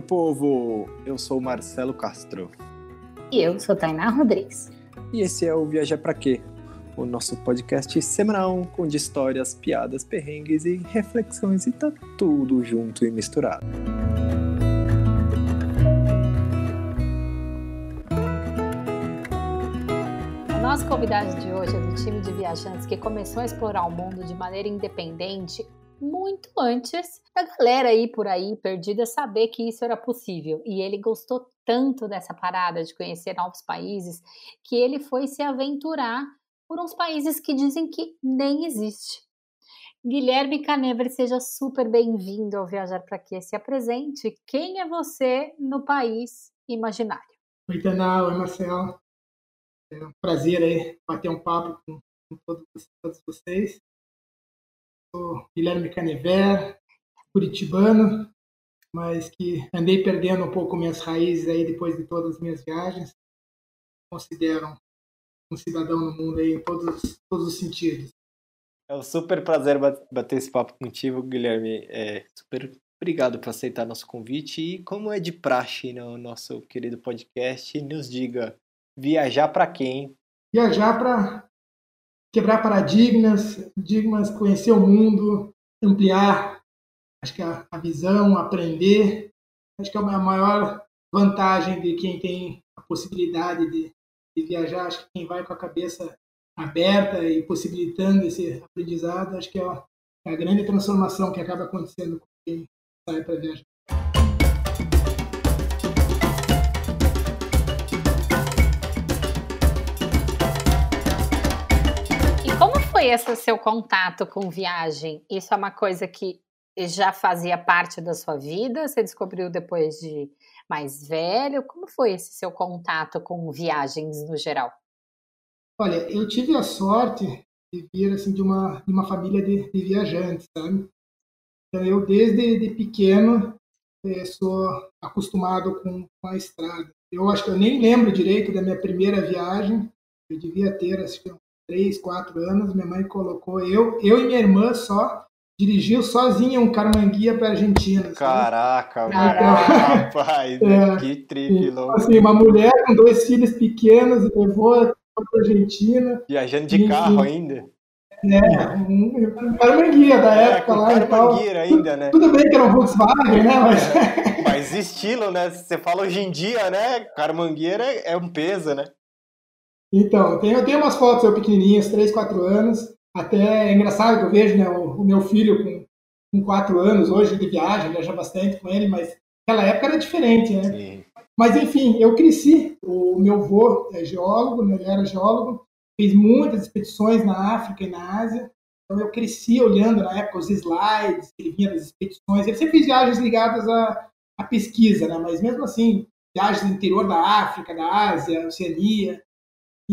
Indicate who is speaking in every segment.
Speaker 1: meu povo! Eu sou Marcelo Castro.
Speaker 2: E eu sou Tainá Rodrigues.
Speaker 1: E esse é o Viajar Pra Quê? O nosso podcast semanal com histórias, piadas, perrengues e reflexões e tá tudo junto e misturado.
Speaker 2: Nosso convidado de hoje é do time de viajantes que começou a explorar o mundo de maneira independente muito antes da galera aí por aí perdida saber que isso era possível. E ele gostou tanto dessa parada de conhecer novos países que ele foi se aventurar por uns países que dizem que nem existe. Guilherme Canever, seja super bem-vindo ao Viajar para Quê. Se apresente. Quem é você no país imaginário?
Speaker 3: Oi, Tana. Oi, Marcelo. É um prazer aí bater um papo com, com todos, todos vocês sou Guilherme Canever, curitibano, mas que andei perdendo um pouco minhas raízes aí depois de todas as minhas viagens. Considero um cidadão no mundo aí em todos, todos os sentidos.
Speaker 1: É um super prazer bater esse papo contigo, Guilherme. É, super obrigado por aceitar nosso convite. E como é de praxe no nosso querido podcast, nos diga, viajar para quem?
Speaker 3: Viajar para quebrar paradigmas, paradigmas, conhecer o mundo, ampliar, acho que a, a visão, aprender, acho que é a maior vantagem de quem tem a possibilidade de, de viajar, acho que quem vai com a cabeça aberta e possibilitando esse aprendizado, acho que é a, é a grande transformação que acaba acontecendo com quem sai para viajar.
Speaker 2: Foi esse seu contato com viagem? Isso é uma coisa que já fazia parte da sua vida? Você descobriu depois de mais velho? Como foi esse seu contato com viagens no geral?
Speaker 3: Olha, eu tive a sorte de vir assim de uma de uma família de, de viajantes, sabe? Então eu desde de pequeno eh, sou acostumado com, com a estrada. Eu acho que eu nem lembro direito da minha primeira viagem. Eu devia ter que três, quatro anos, minha mãe colocou eu, eu e minha irmã só dirigiu sozinha um Carmanguia para Argentina.
Speaker 1: Caraca, então, rapaz, é, que tripe
Speaker 3: então, Assim, uma mulher com dois filhos pequenos levou para Argentina.
Speaker 1: Viajando de e, carro ainda.
Speaker 3: É, um, Carmanguia da é, época lá
Speaker 1: ainda, né?
Speaker 3: Tudo bem que era um Volkswagen, né? Mas...
Speaker 1: É, mas estilo, né? Você fala hoje em dia, né? Carmangueira é um peso, né?
Speaker 3: Então, eu tenho, eu tenho umas fotos eu pequenininhas, 3, 4 anos. Até é engraçado que eu vejo né, o, o meu filho com, com 4 anos, hoje ele viaja, viaja bastante com ele, mas naquela época era diferente, né? Sim. Mas enfim, eu cresci. O meu avô é geólogo, né, ele era geólogo, fez muitas expedições na África e na Ásia. Então eu cresci olhando na época os slides, ele vinha das expedições. Ele sempre fez viagens ligadas à, à pesquisa, né? Mas mesmo assim, viagens no interior da África, da Ásia, Oceania.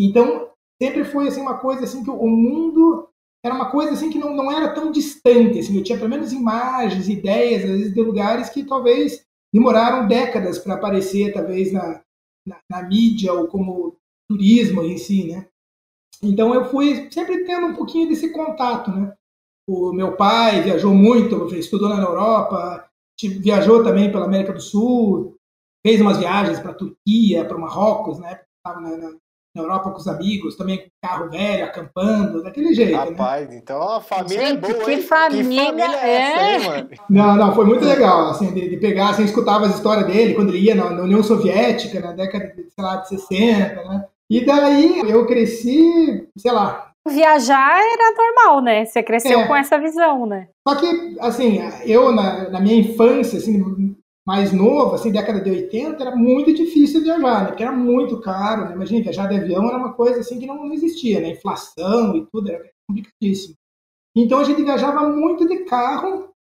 Speaker 3: Então, sempre foi assim uma coisa assim que o mundo era uma coisa assim que não, não era tão distante, assim, eu tinha pelo menos imagens, ideias, às vezes de lugares que talvez demoraram décadas para aparecer, talvez na, na, na, mídia ou como turismo em si, né? Então eu fui sempre tendo um pouquinho desse contato, né? O meu pai viajou muito, estudou na Europa, viajou também pela América do Sul, fez umas viagens para a Turquia, para Marrocos, né? Estava na, na, na Europa com os amigos, também com carro velho, acampando, daquele jeito. Né?
Speaker 1: Rapaz,
Speaker 3: né?
Speaker 1: então a família é Gente,
Speaker 2: é boa, que família, que família é, essa, hein,
Speaker 3: é. mano? Não, não, foi muito legal, assim, de, de pegar, assim, escutava as histórias dele quando ele ia na, na, União Soviética, na década, de, sei lá, de 60, né? E daí eu cresci, sei lá.
Speaker 2: Viajar era normal, né? Você cresceu é. com essa visão, né?
Speaker 3: Só que, assim, eu na, na minha infância, assim, mais novo, assim, década de 80, era muito difícil viajar, né? Porque era muito caro, né? Imagina, viajar de avião era uma coisa assim que não existia, né? Inflação e tudo, era complicadíssimo. Então a gente viajava muito de carro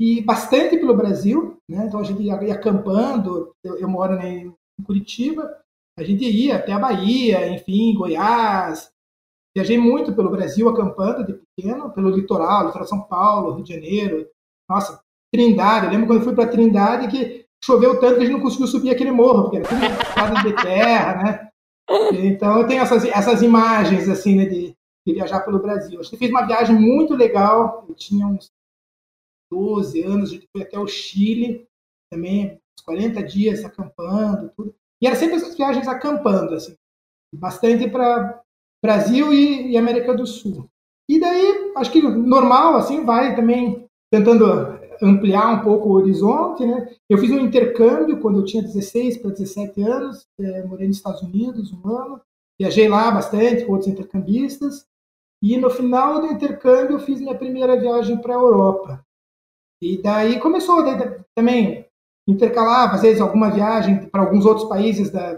Speaker 3: e bastante pelo Brasil, né? Então a gente ia, ia acampando, eu, eu moro né, em Curitiba, a gente ia até a Bahia, enfim, Goiás. Viajei muito pelo Brasil acampando de pequeno, pelo litoral, litoral São Paulo, Rio de Janeiro. Nossa, Trindade. Eu lembro quando eu fui para Trindade que choveu tanto que a gente não conseguiu subir aquele morro, porque era tudo de terra, né? Então eu tenho essas, essas imagens assim né, de, de viajar pelo Brasil. A gente fez uma viagem muito legal. Eu tinha uns 12 anos, a gente foi até o Chile, também 40 dias acampando, tudo. E era sempre essas viagens acampando, assim, bastante para Brasil e, e, América do Sul. E daí, acho que normal, assim, vai também tentando ampliar um pouco o horizonte, né? Eu fiz um intercâmbio quando eu tinha 16 para 17 anos, é, morei nos Estados Unidos um ano, viajei lá bastante com outros intercambistas, e no final do intercâmbio eu fiz minha primeira viagem para a Europa. E daí começou daí, também intercalava, às vezes, alguma viagem para alguns outros países da,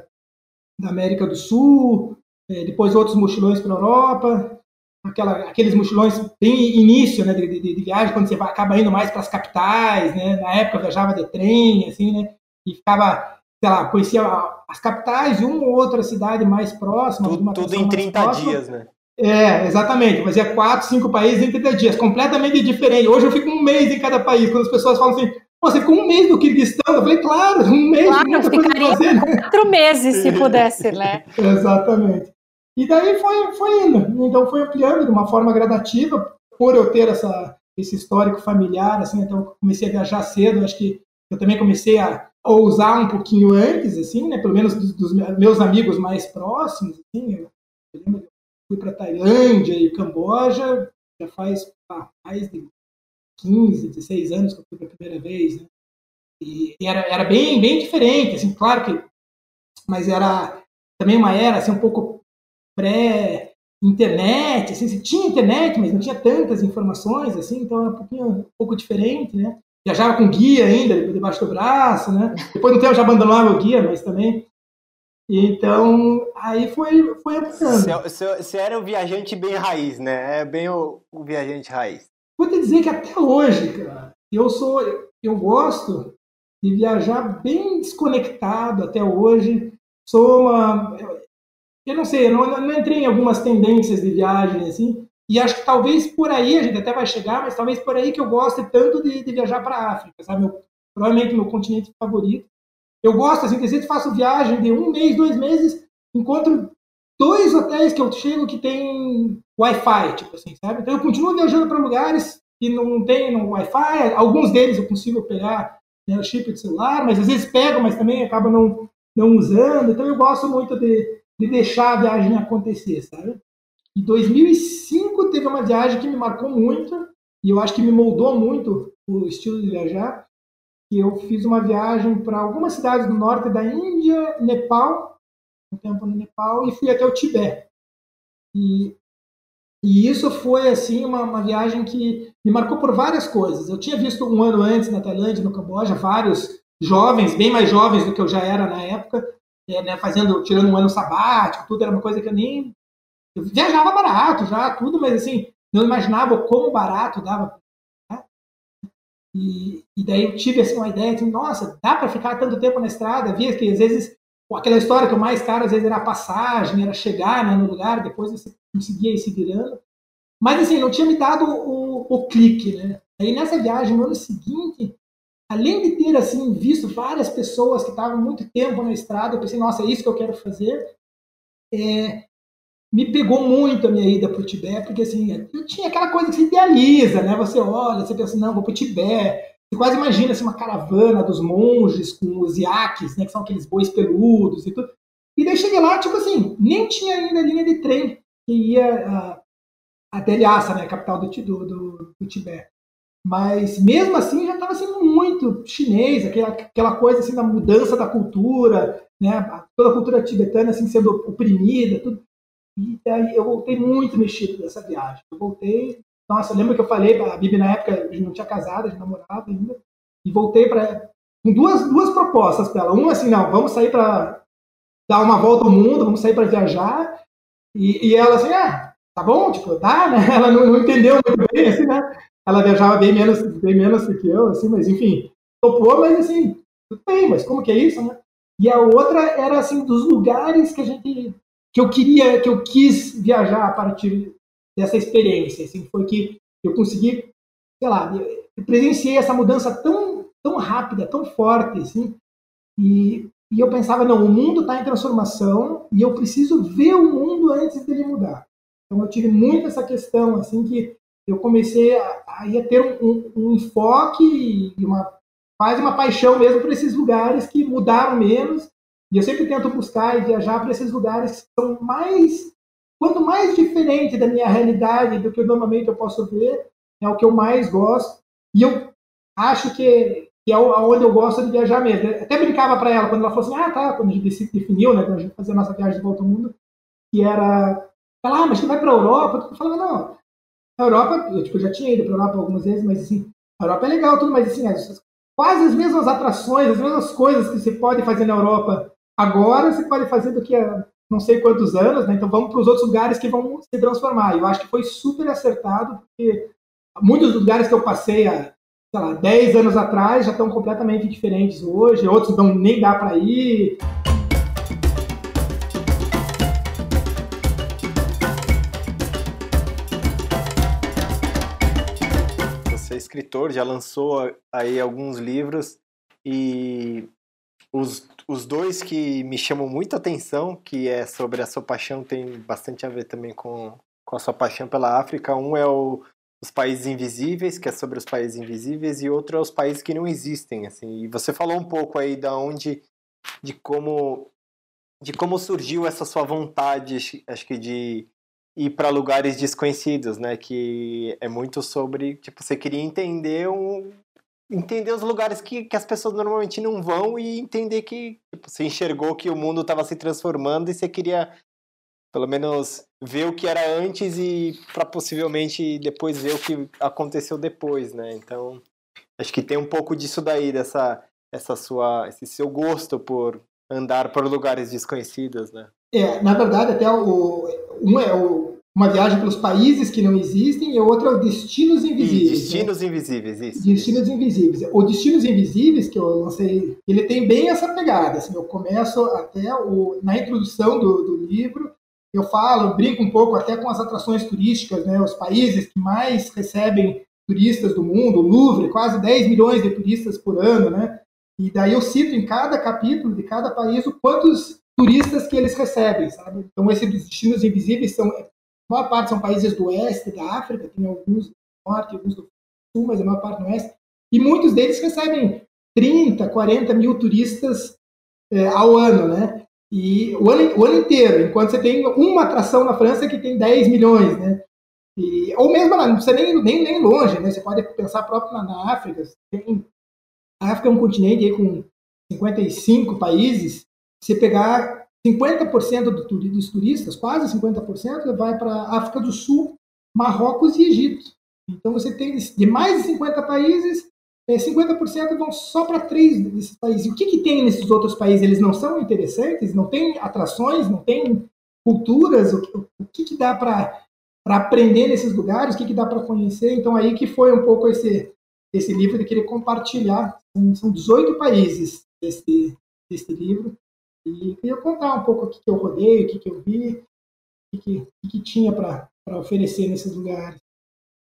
Speaker 3: da América do Sul, é, depois outros mochilões para a Europa, aquela, aqueles mochilões bem início né, de, de, de viagem, quando você vai, acaba indo mais para as capitais, né? Na época eu viajava de trem, assim, né? E ficava, sei lá, conhecia as capitais e uma ou outra cidade mais próxima.
Speaker 1: Tudo, tudo em 30 próxima. dias, né?
Speaker 3: É, exatamente. Fazia quatro, cinco países em 30 dias, completamente diferente. Hoje eu fico um mês em cada país. Quando as pessoas falam assim, você ficou um mês no Kirguistão? Eu falei, claro, um mês.
Speaker 2: Claro, ficaria fazer, né? quatro meses se pudesse, né?
Speaker 3: exatamente. E daí foi, foi indo. Então foi ampliando de uma forma gradativa, por eu ter essa, esse histórico familiar, assim, então comecei a viajar cedo, acho que eu também comecei a ousar um pouquinho antes, assim, né, pelo menos dos, dos meus amigos mais próximos, assim, eu lembro que fui para Tailândia e Camboja, já faz ah, mais de 15, 16 anos que eu fui pela primeira vez, né, e, e, era, era bem, bem diferente, assim, claro que, mas era também uma era, assim, um pouco pré-internet, assim, você tinha internet, mas não tinha tantas informações, assim, então era um pouquinho, um pouco diferente, né? Viajava com guia ainda, debaixo do braço, né? Depois no tempo já abandonava o guia, mas também... Então, aí foi, foi
Speaker 1: ampliando. Você, você era um viajante bem raiz, né? É bem o, o viajante raiz.
Speaker 3: Vou te dizer que até hoje, cara, eu sou, eu gosto de viajar bem desconectado até hoje. Sou uma, eu não sei, eu não, não entrei em algumas tendências de viagem, assim, e acho que talvez por aí, a gente até vai chegar, mas talvez por aí que eu goste tanto de, de viajar para a África, sabe? Meu, provavelmente meu continente favorito. Eu gosto, assim, que sempre faço viagem de um mês, dois meses, encontro dois hotéis que eu chego que tem Wi-Fi, tipo assim, sabe? Então eu continuo viajando para lugares que não tem Wi-Fi, alguns deles eu consigo pegar né, o chip de celular, mas às vezes pego, mas também acaba não, não usando. Então eu gosto muito de, de deixar a viagem acontecer, sabe? Em 2005 teve uma viagem que me marcou muito e eu acho que me moldou muito o estilo de viajar. Que eu fiz uma viagem para algumas cidades do norte da Índia, Nepal, um tempo no Nepal e fui até o Tibete. E, e isso foi assim uma, uma viagem que me marcou por várias coisas. Eu tinha visto um ano antes na Tailândia, no Camboja, vários jovens, bem mais jovens do que eu já era na época, né, fazendo, tirando um ano sabático, tudo era uma coisa que eu nem. Eu viajava barato já, tudo, mas assim, não imaginava como barato dava. Né? E, e daí eu tive assim, uma ideia de, nossa, dá para ficar tanto tempo na estrada? Via que às vezes aquela história que o mais caro às vezes era a passagem, era chegar né, no lugar, depois você conseguia ir se virando. Mas assim, não tinha me dado o, o clique, né? Aí nessa viagem, no ano seguinte, além de ter assim visto várias pessoas que estavam muito tempo na estrada, eu pensei, nossa, é isso que eu quero fazer. É, me pegou muito a minha ida para o Tibete, porque assim, eu tinha aquela coisa que se idealiza, né? Você olha, você pensa, não, vou para o Tibete. Você quase imagina assim, uma caravana dos monges com os iaques, né? Que são aqueles bois peludos e tudo. E daí cheguei lá, tipo assim, nem tinha ainda linha de trem que ia uh, até Lhasa, né? Capital do, do, do Tibete. Mas mesmo assim já estava sendo muito chinês, aquela, aquela coisa assim da mudança da cultura, né? toda a cultura tibetana assim sendo oprimida, tudo. E aí eu voltei muito mexido dessa viagem. Eu voltei, nossa, eu lembro que eu falei, a Bibi na época a gente não tinha casado, a gente namorava ainda, e voltei para com duas, duas propostas para ela. Uma assim, não, vamos sair para dar uma volta ao mundo, vamos sair para viajar. E, e, ela assim, ah, tá bom, tipo, tá, né? Ela não, não entendeu muito bem, assim, né? Ela viajava bem menos, bem menos do que eu, assim, mas enfim, topou, mas assim, tudo bem, mas como que é isso, né? E a outra era assim dos lugares que a gente que eu queria, que eu quis viajar a partir dessa experiência, assim, foi que eu consegui, sei lá, eu presenciei essa mudança tão tão rápida, tão forte, assim, e, e eu pensava, não, o mundo está em transformação e eu preciso ver o mundo antes dele mudar. Então eu tive muito essa questão, assim, que eu comecei a, a ter um, um, um, enfoque e uma quase uma paixão mesmo por esses lugares que mudaram menos. E eu sempre tento buscar e viajar para esses lugares que são mais, quanto mais diferente da minha realidade do que normalmente eu posso ver, é o que eu mais gosto. E eu acho que, que é onde eu gosto de viajar mesmo. Eu até brincava para ela quando ela falou assim: ah, tá, quando a gente definiu, né, quando a gente fazia a nossa viagem de volta ao mundo, que era. Ela, ah, mas você vai para a Europa? Eu falava, não. A Europa, eu, tipo, eu já tinha ido para a Europa algumas vezes, mas assim, a Europa é legal, tudo, mas assim, as, quase as mesmas atrações, as mesmas coisas que você pode fazer na Europa agora, você pode fazer daqui a não sei quantos anos, né? Então vamos para os outros lugares que vão se transformar. Eu acho que foi super acertado, porque muitos lugares que eu passei há, sei lá, 10 anos atrás já estão completamente diferentes hoje, outros não nem dá para ir.
Speaker 1: Escritor, já lançou aí alguns livros e os, os dois que me chamam muita atenção, que é sobre a sua paixão, tem bastante a ver também com, com a sua paixão pela África. Um é o Os Países Invisíveis, que é sobre os países invisíveis, e outro é os países que não existem. Assim. E você falou um pouco aí da onde, de como, de como surgiu essa sua vontade, acho que de ir para lugares desconhecidos, né? Que é muito sobre, tipo, você queria entender um, entender os lugares que, que as pessoas normalmente não vão e entender que tipo, você enxergou que o mundo estava se transformando e você queria pelo menos ver o que era antes e para possivelmente depois ver o que aconteceu depois, né? Então, acho que tem um pouco disso daí dessa essa sua esse seu gosto por andar por lugares desconhecidos, né?
Speaker 3: É, na verdade, até o, um é o, uma viagem pelos países que não existem e o outro é o Destinos Invisíveis.
Speaker 1: Né? Destinos né? Invisíveis, isso.
Speaker 3: Destinos
Speaker 1: isso.
Speaker 3: Invisíveis. O Destinos Invisíveis, que eu lancei, ele tem bem essa pegada. Assim, eu começo até o, na introdução do, do livro, eu falo, eu brinco um pouco até com as atrações turísticas, né? Os países que mais recebem turistas do mundo, o Louvre, quase 10 milhões de turistas por ano, né? E daí eu cito em cada capítulo de cada país o quantos turistas que eles recebem, sabe? Então, esses destinos invisíveis são, a maior parte são países do oeste da África, tem alguns do norte, alguns do sul, mas a maior parte no oeste, e muitos deles recebem 30, 40 mil turistas é, ao ano, né? E o ano, o ano inteiro, enquanto você tem uma atração na França que tem 10 milhões, né? E, ou mesmo lá, não precisa nem, nem, nem longe, né? Você pode pensar próprio na, na África. Tem, a África é um continente aí com 55 países, você pegar 50% do, dos turistas, quase 50%, vai para África do Sul, Marrocos e Egito. Então você tem de mais de 50 países, 50% é, vão só para três desses países. E o que, que tem nesses outros países? Eles não são interessantes? Não tem atrações? Não tem culturas? O, o que, que dá para aprender nesses lugares? O que, que dá para conhecer? Então aí que foi um pouco esse, esse livro de querer compartilhar. São 18 países esse, esse livro. E queria contar um pouco o que, eu rodei, o que, eu vi, o que, que, tinha para oferecer nesses lugares.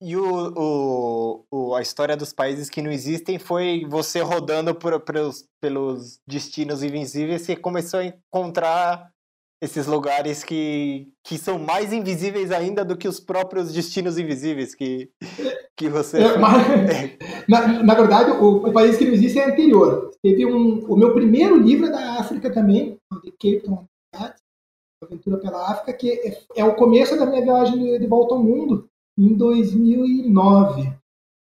Speaker 1: E o, o, o, a história dos países que não existem foi você rodando por, pelos destinos invisíveis e começou a encontrar esses lugares que, que são mais invisíveis ainda do que os próprios destinos invisíveis que, que você.
Speaker 3: É, mas, na, na, verdade, o, o, país que não existe é anterior. Teve um, o meu primeiro livro é da África também, de Cape Town, Aventura pela África, que é, é, o começo da minha viagem de, de volta ao mundo, em 2009.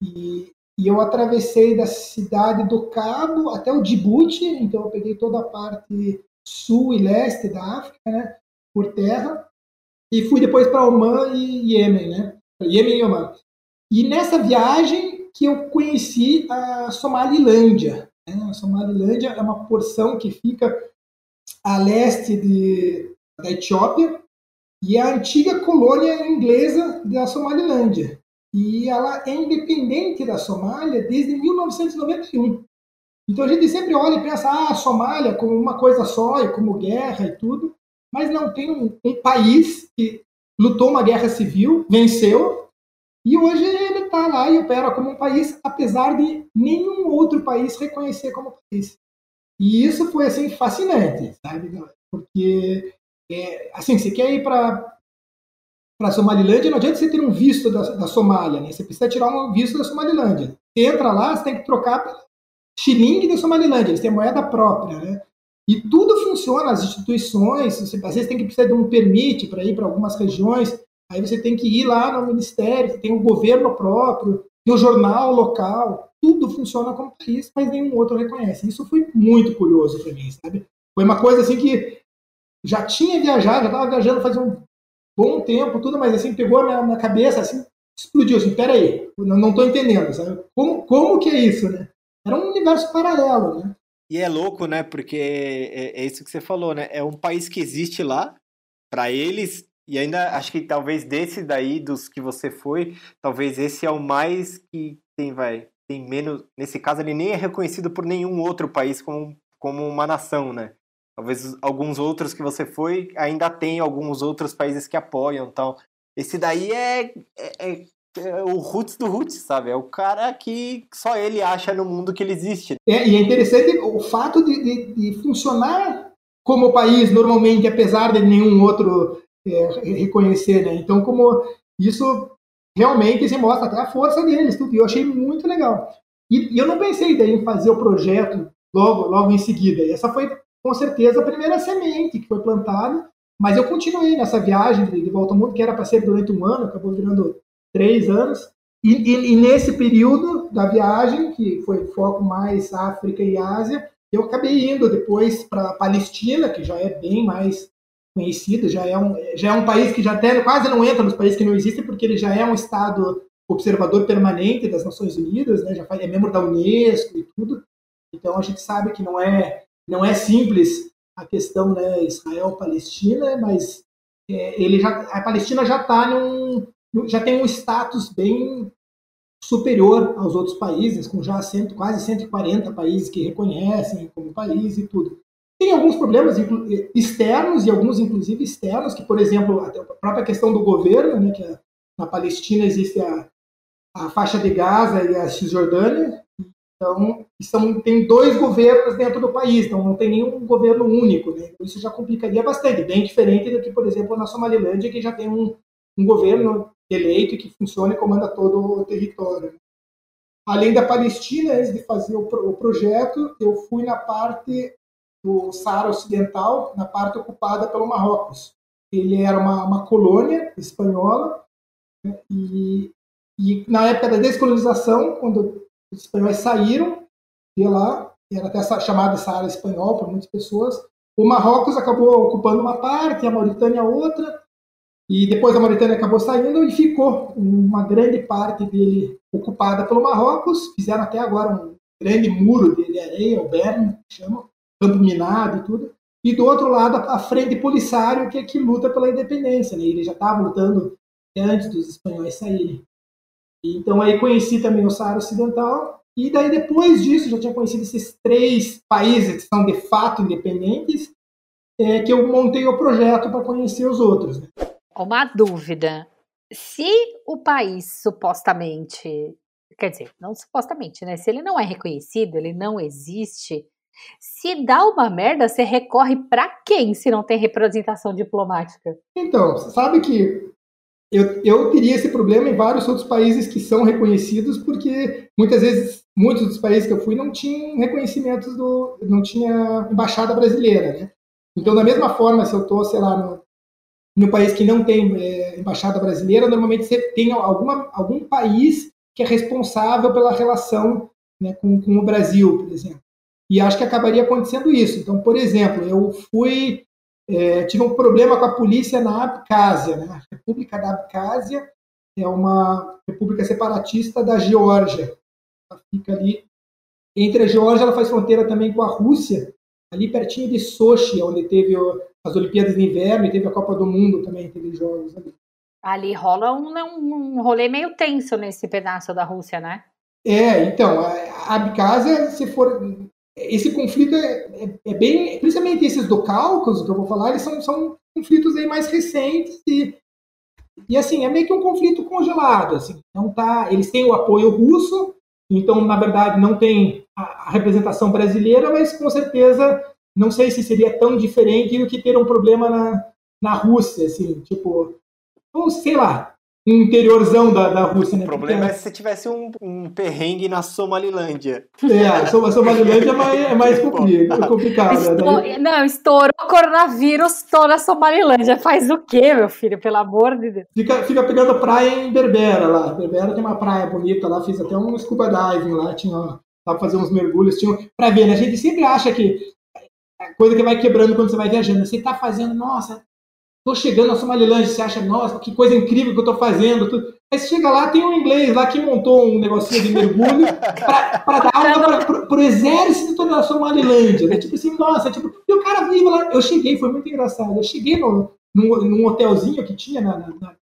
Speaker 3: E, e eu atravessei da cidade do Cabo até o Djibouti, então eu peguei toda a parte sul e leste da África, né, por terra, e fui depois para Oman e Iêmen, né, Iêmen e Oman. E nessa viagem que eu conheci a Somalilândia. Né? A Somalilândia é uma porção que fica a leste de, da Etiópia e é a antiga colônia inglesa da Somalilândia. E ela é independente da Somália desde 1991. Então a gente sempre olha e pensa, ah, Somália como uma coisa só, e como guerra e tudo, mas não tem um, um país que lutou uma guerra civil, venceu, e hoje ele está lá e opera como um país, apesar de nenhum outro país reconhecer como país. E isso foi assim fascinante, sabe? Porque é, assim, você quer ir para para Somalilândia, não adianta você ter um visto da, da Somália, né? Você precisa tirar um visto da Somalilândia. Você entra lá, você tem que trocar xilingue da Somalilândia, eles têm moeda própria, né? E tudo funciona, as instituições, você, às vezes tem que precisar de um permite para ir para algumas regiões, aí você tem que ir lá no ministério, tem o um governo próprio, tem o um jornal local, tudo funciona como país, mas nenhum outro reconhece. Isso foi muito curioso para mim, sabe? Foi uma coisa assim que já tinha viajado, já estava viajando faz um bom tempo, tudo, mas assim, pegou a minha, minha cabeça, assim, explodiu, assim, peraí, não estou entendendo, sabe? Como, como que é isso, né? Era um universo paralelo, né?
Speaker 1: E é louco, né? Porque é, é isso que você falou, né? É um país que existe lá, para eles, e ainda acho que talvez desse daí, dos que você foi, talvez esse é o mais que tem, vai, tem menos. Nesse caso, ele nem é reconhecido por nenhum outro país como, como uma nação, né? Talvez alguns outros que você foi ainda tem alguns outros países que apoiam tal. Esse daí é, é, é é o roots do roots, sabe? É o cara que só ele acha no mundo que ele existe.
Speaker 3: É, e é interessante o fato de, de, de funcionar como país normalmente, apesar de nenhum outro é, reconhecer, né? Então, como isso realmente se mostra até a força deles, tudo. E eu achei muito legal. E, e eu não pensei daí em fazer o projeto logo, logo em seguida. E essa foi com certeza a primeira semente que foi plantada. Mas eu continuei nessa viagem de, de volta ao mundo, que era para ser durante um ano, acabou virando três anos. E, e, e, nesse período da viagem, que foi foco mais África e Ásia, eu acabei indo depois para Palestina, que já é bem mais conhecido, já é um, já é um país que já até quase não entra nos países que não existem, porque ele já é um estado observador permanente das Nações Unidas, né, já é membro da Unesco e tudo. Então a gente sabe que não é não é simples a questão né, Israel-Palestina, mas é, ele já, a Palestina já está num, já tem um status bem superior aos outros países, com já cento, quase 140 países que reconhecem como país e tudo. Tem alguns problemas externos e alguns, inclusive, externos, que, por exemplo, a própria questão do governo, né, que a, na Palestina existe a, a faixa de Gaza e a Cisjordânia, então são, tem dois governos dentro do país, então não tem nenhum governo único. Né? Isso já complicaria bastante, bem diferente do que, por exemplo, na Somalilândia, que já tem um, um governo eleito que funciona e comanda todo o território. Além da Palestina, antes de fazer o, pro, o projeto, eu fui na parte do Saara Ocidental, na parte ocupada pelo Marrocos. Ele era uma, uma colônia espanhola né, e, e, na época da descolonização, quando os espanhóis saíram de lá, era até chamado Saara espanhol por muitas pessoas, o Marrocos acabou ocupando uma parte, a Mauritânia outra, e depois a Mauritânia acabou saindo e ficou uma grande parte dele ocupada pelo Marrocos. Fizeram até agora um grande muro de areia, o Bern, que chama, campo minado e tudo. E do outro lado, a Frente Polisário, que é que luta pela independência. Né? Ele já estava lutando antes dos espanhóis saírem. Então aí conheci também o Saara Ocidental. E daí depois disso, já tinha conhecido esses três países que são de fato independentes, é, que eu montei o projeto para conhecer os outros. Né?
Speaker 2: Uma dúvida. Se o país supostamente, quer dizer, não supostamente, né? Se ele não é reconhecido, ele não existe. Se dá uma merda, você recorre para quem se não tem representação diplomática?
Speaker 3: Então, sabe que eu, eu teria esse problema em vários outros países que são reconhecidos, porque muitas vezes, muitos dos países que eu fui não tinham reconhecimentos do. não tinha embaixada brasileira, né? Então, da mesma forma, se eu estou, sei lá, no, no país que não tem é, embaixada brasileira, normalmente você tem alguma, algum país que é responsável pela relação né, com, com o Brasil, por exemplo. E acho que acabaria acontecendo isso. Então, por exemplo, eu fui é, tive um problema com a polícia na Abcásia, né? A República da Abcásia é uma república separatista da Geórgia. Ela fica ali entre a Geórgia, ela faz fronteira também com a Rússia, ali pertinho de Sochi, onde teve as Olimpíadas de Inverno e teve a Copa do Mundo também, teve jogos ali.
Speaker 2: Ali rola um, um rolê meio tenso nesse pedaço da Rússia, né?
Speaker 3: É, então, a Abkhazia, se for. Esse conflito é, é, é, bem. Principalmente esses do Cáucaso, que eu vou falar, eles são, são conflitos aí mais recentes e. E assim, é meio que um conflito congelado. Assim, não tá, eles têm o apoio russo, então, na verdade, não tem a, a representação brasileira, mas com certeza não sei se seria tão diferente do que ter um problema na, na Rússia, assim, tipo, ou sei lá, um interiorzão da, da Rússia, né?
Speaker 1: O problema Porque, é se você tivesse um, um perrengue na Somalilândia.
Speaker 3: É, a Somalilândia é mais, é mais complicado.
Speaker 2: Né? Estou, não, estourou o coronavírus, estou na Somalilândia. Faz o quê, meu filho? Pelo amor de Deus.
Speaker 3: Fica, fica pegando praia em Berbera lá. Berbera tem uma praia bonita lá, fiz até um scuba diving lá, tinha lá pra fazer uns mergulhos, tinha pra ver, né? A gente sempre acha que coisa que vai quebrando quando você vai viajando. Você tá fazendo, nossa, tô chegando na Somalilândia, você acha, nossa, que coisa incrível que eu tô fazendo. Tudo. Aí você chega lá, tem um inglês lá que montou um negocinho de mergulho para dar aula para pro exército da Somalilândia. Né? Tipo assim, nossa, tipo, e o cara vive lá. Eu cheguei, foi muito engraçado. Eu cheguei no, num, num hotelzinho que tinha na, na,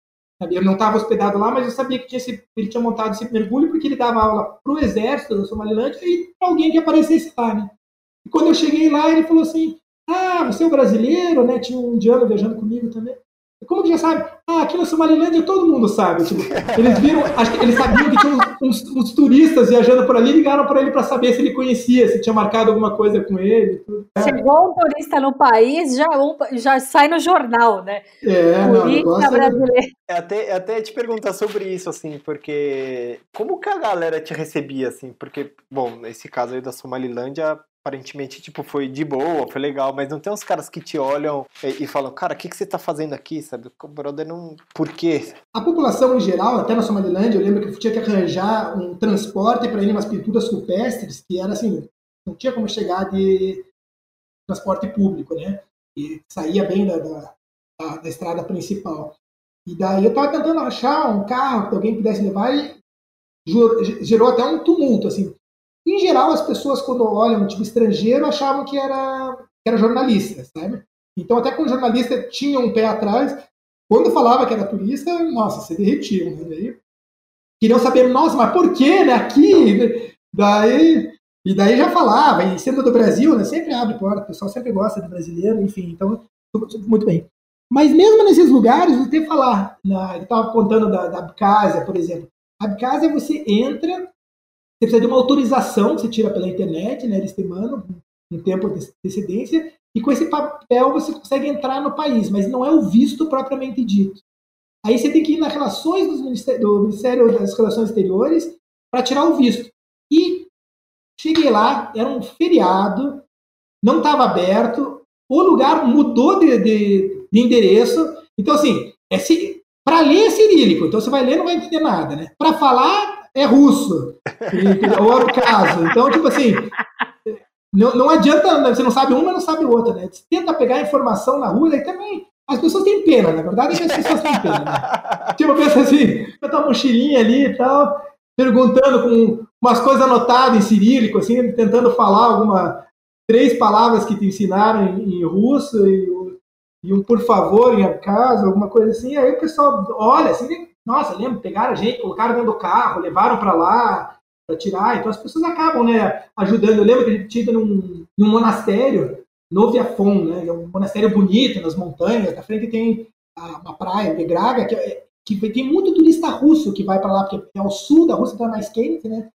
Speaker 3: eu não estava hospedado lá, mas eu sabia que tinha esse, ele tinha montado esse mergulho porque ele dava aula para o exército da Somalilândia e alguém que aparecesse lá, né? E quando eu cheguei lá, ele falou assim: Ah, você é um brasileiro, né? Tinha um indiano viajando comigo também. Como que já sabe? Ah, aqui na Somalilândia todo mundo sabe. Tipo, eles viram, acho que eles sabiam que tinha uns, uns, turistas viajando por ali, ligaram para ele para saber se ele conhecia, se tinha marcado alguma coisa com ele. Tudo.
Speaker 2: Chegou um turista no país, já, já sai no jornal, né?
Speaker 3: É,
Speaker 2: turista
Speaker 3: não,
Speaker 2: brasileiro.
Speaker 1: É até, é até te perguntar sobre isso, assim, porque como que a galera te recebia, assim? Porque, bom, nesse caso aí da Somalilândia, aparentemente, tipo, foi de boa, foi legal, mas não tem uns caras que te olham e, e falam, cara, o que, que você tá fazendo aqui, sabe? O brother não... Por quê?
Speaker 3: A população em geral, até na Somalilândia, eu lembro que eu tinha que arranjar um transporte para em umas pinturas rupestres, que era assim, não tinha como chegar de transporte público, né? E saía bem da, da, da, da estrada principal. E daí eu tava tentando achar um carro que alguém pudesse levar e gerou até um tumulto, assim. Em geral, as pessoas, quando olham um tipo estrangeiro, achavam que era, que era jornalista, sabe? Então, até quando jornalista tinha um pé atrás, quando falava que era turista, nossa, se derretiam. Né? Daí, queriam saber, nossa, mas por que, né? Aqui? Daí, e daí já falava, e sendo do Brasil, né? Sempre abre porta, o pessoal sempre gosta de brasileiro, enfim, então, muito bem. Mas mesmo nesses lugares, você falar, na, ele estava contando da, da Abcásia, por exemplo. A Abcásia, você entra, você precisa de uma autorização que você tira pela internet, né? Eles te mandam um tempo de antecedência, e com esse papel você consegue entrar no país, mas não é o visto propriamente dito. Aí você tem que ir nas relações do Ministério, do Ministério das Relações Exteriores para tirar o visto. E cheguei lá, era um feriado, não estava aberto, o lugar mudou de, de, de endereço. Então, assim, é, para ler é cirílico, então você vai ler não vai entender nada, né? Para falar é russo. E, ou era o caso. Então, tipo assim, não, não adianta, né, você não sabe uma, não sabe outra, né? Você tenta pegar informação na rua, aí também. As pessoas têm pena, na verdade é que as pessoas têm pena. Né? Tipo, pensa assim, com a mochilinha ali e tal, perguntando com umas coisas anotadas em cirílico, assim, tentando falar alguma três palavras que te ensinaram em, em russo e, e, um por favor em casa, alguma coisa assim. Aí o pessoal olha assim, nossa, lembra, pegaram a gente, colocaram dentro do carro, levaram para lá para tirar. Então as pessoas acabam, né, ajudando. Eu lembro que a gente tinha num, num monastério, Noviafon, né, é um monastério bonito nas montanhas. Na frente tem uma praia, Begraga, que, é, que tem muito turista russo que vai para lá, porque é ao sul da Rússia, é mais quente, né?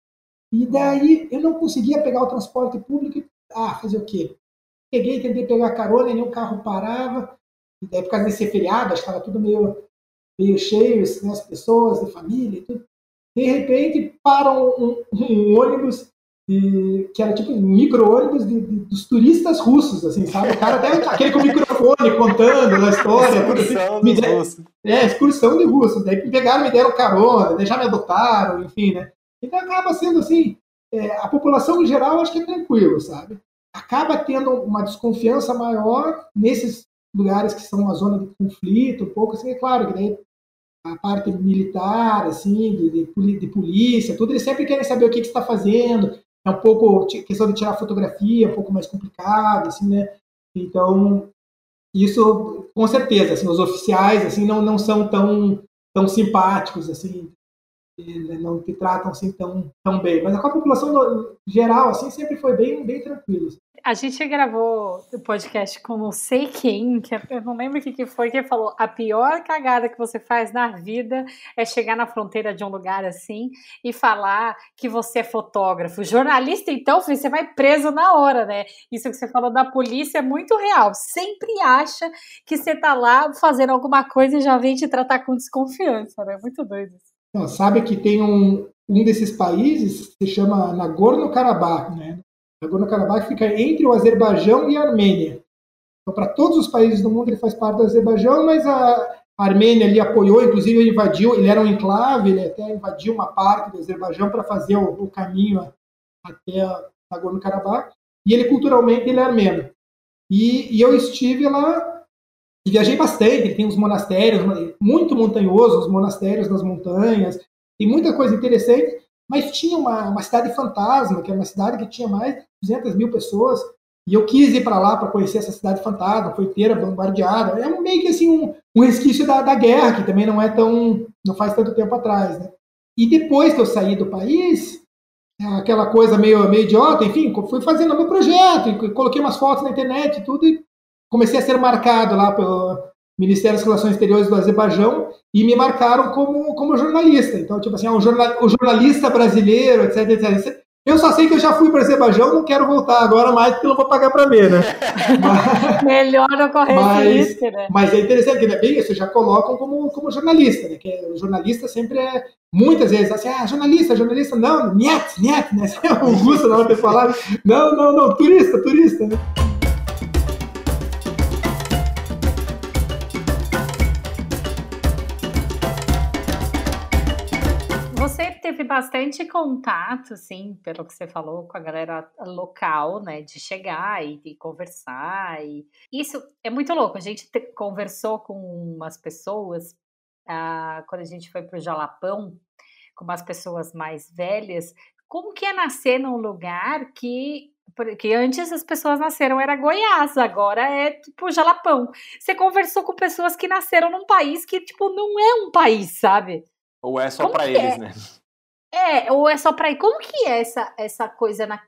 Speaker 3: E daí eu não conseguia pegar o transporte público. Ah, fazer o quê? Peguei, tentei pegar carona, nenhum carro parava. E daí, por causa desse feriado, acho que estava tudo meio meio cheios, né, as pessoas de família e tudo. De repente, param um, um ônibus de, que era tipo um micro-ônibus dos turistas russos, assim, sabe? O cara até aquele com o microfone contando a história.
Speaker 1: Excursão tudo, assim,
Speaker 3: de, é, excursão de russos. Daí me pegaram, me deram carona, daí já me adotaram, enfim, né? Então acaba sendo assim, é, a população em geral acho que é tranquilo, sabe? Acaba tendo uma desconfiança maior nesses lugares que são uma zona de conflito, um pouco assim, é claro que daí a parte militar, assim, de, de, de polícia, tudo, eles sempre querem saber o que, que você está fazendo. É um pouco questão de tirar fotografia, um pouco mais complicado, assim, né? Então, isso, com certeza, assim, os oficiais, assim, não, não são tão, tão simpáticos, assim, não te tratam assim tão, tão bem. Mas a população geral, assim, sempre foi bem, bem tranquila.
Speaker 2: A gente gravou o podcast com não sei quem, que eu não lembro o que, que foi, que falou: a pior cagada que você faz na vida é chegar na fronteira de um lugar assim e falar que você é fotógrafo. Jornalista, então, você vai preso na hora, né? Isso que você falou da polícia é muito real. Sempre acha que você tá lá fazendo alguma coisa e já vem te tratar com desconfiança, né? Muito doido.
Speaker 3: Não, sabe que tem um, um desses países que se chama Nagorno-Karabakh, né? Nagorno-Karabakh fica entre o Azerbaijão e a Armênia. Então, para todos os países do mundo, ele faz parte do Azerbaijão, mas a Armênia ali apoiou, inclusive ele invadiu, ele era um enclave, ele até invadiu uma parte do Azerbaijão para fazer o, o, caminho até Nagorno-Karabakh, e ele culturalmente ele é armênio. E, e eu estive lá e viajei bastante, tem uns monastérios, muito montanhosos, os monastérios das montanhas, tem muita coisa interessante, mas tinha uma, uma cidade fantasma, que era uma cidade que tinha mais 200 mil pessoas, e eu quis ir para lá para conhecer essa cidade fantasma, foi inteira bombardeada. É meio que assim um, um resquício da, da, guerra, que também não é tão. não faz tanto tempo atrás. Né? E depois que eu saí do país, aquela coisa meio, meio idiota, enfim, fui fazendo meu projeto, coloquei umas fotos na internet e tudo, e comecei a ser marcado lá pelo, Ministério das Relações Exteriores do Azerbaijão e me marcaram como, como jornalista. Então, tipo assim, o, jornal, o jornalista brasileiro, etc, etc. Eu só sei que eu já fui para Azerbaijão, não quero voltar agora mais porque não vou pagar para ver, né?
Speaker 2: mas, Melhor não correr
Speaker 3: mas, risco, né? Mas é interessante que é bem isso, já colocam como, como jornalista, né? Que é, o jornalista sempre é, muitas vezes, assim, ah, jornalista, jornalista, não, niet, niet, né? O Augusto na hora de falar, não, não, não, turista, turista, né?
Speaker 2: Teve bastante contato, assim, pelo que você falou, com a galera local, né? De chegar e, conversar. E isso é muito louco. A gente te, conversou com umas pessoas ah, quando a gente foi para o Jalapão, com umas pessoas mais velhas. Como que é nascer num lugar que porque antes as pessoas nasceram era Goiás, agora é tipo Jalapão. Você conversou com pessoas que nasceram num país que tipo não é um país, sabe?
Speaker 1: Ou é só para eles, é? né?
Speaker 2: É, ou é só pra ir. Como que é essa, essa coisa na,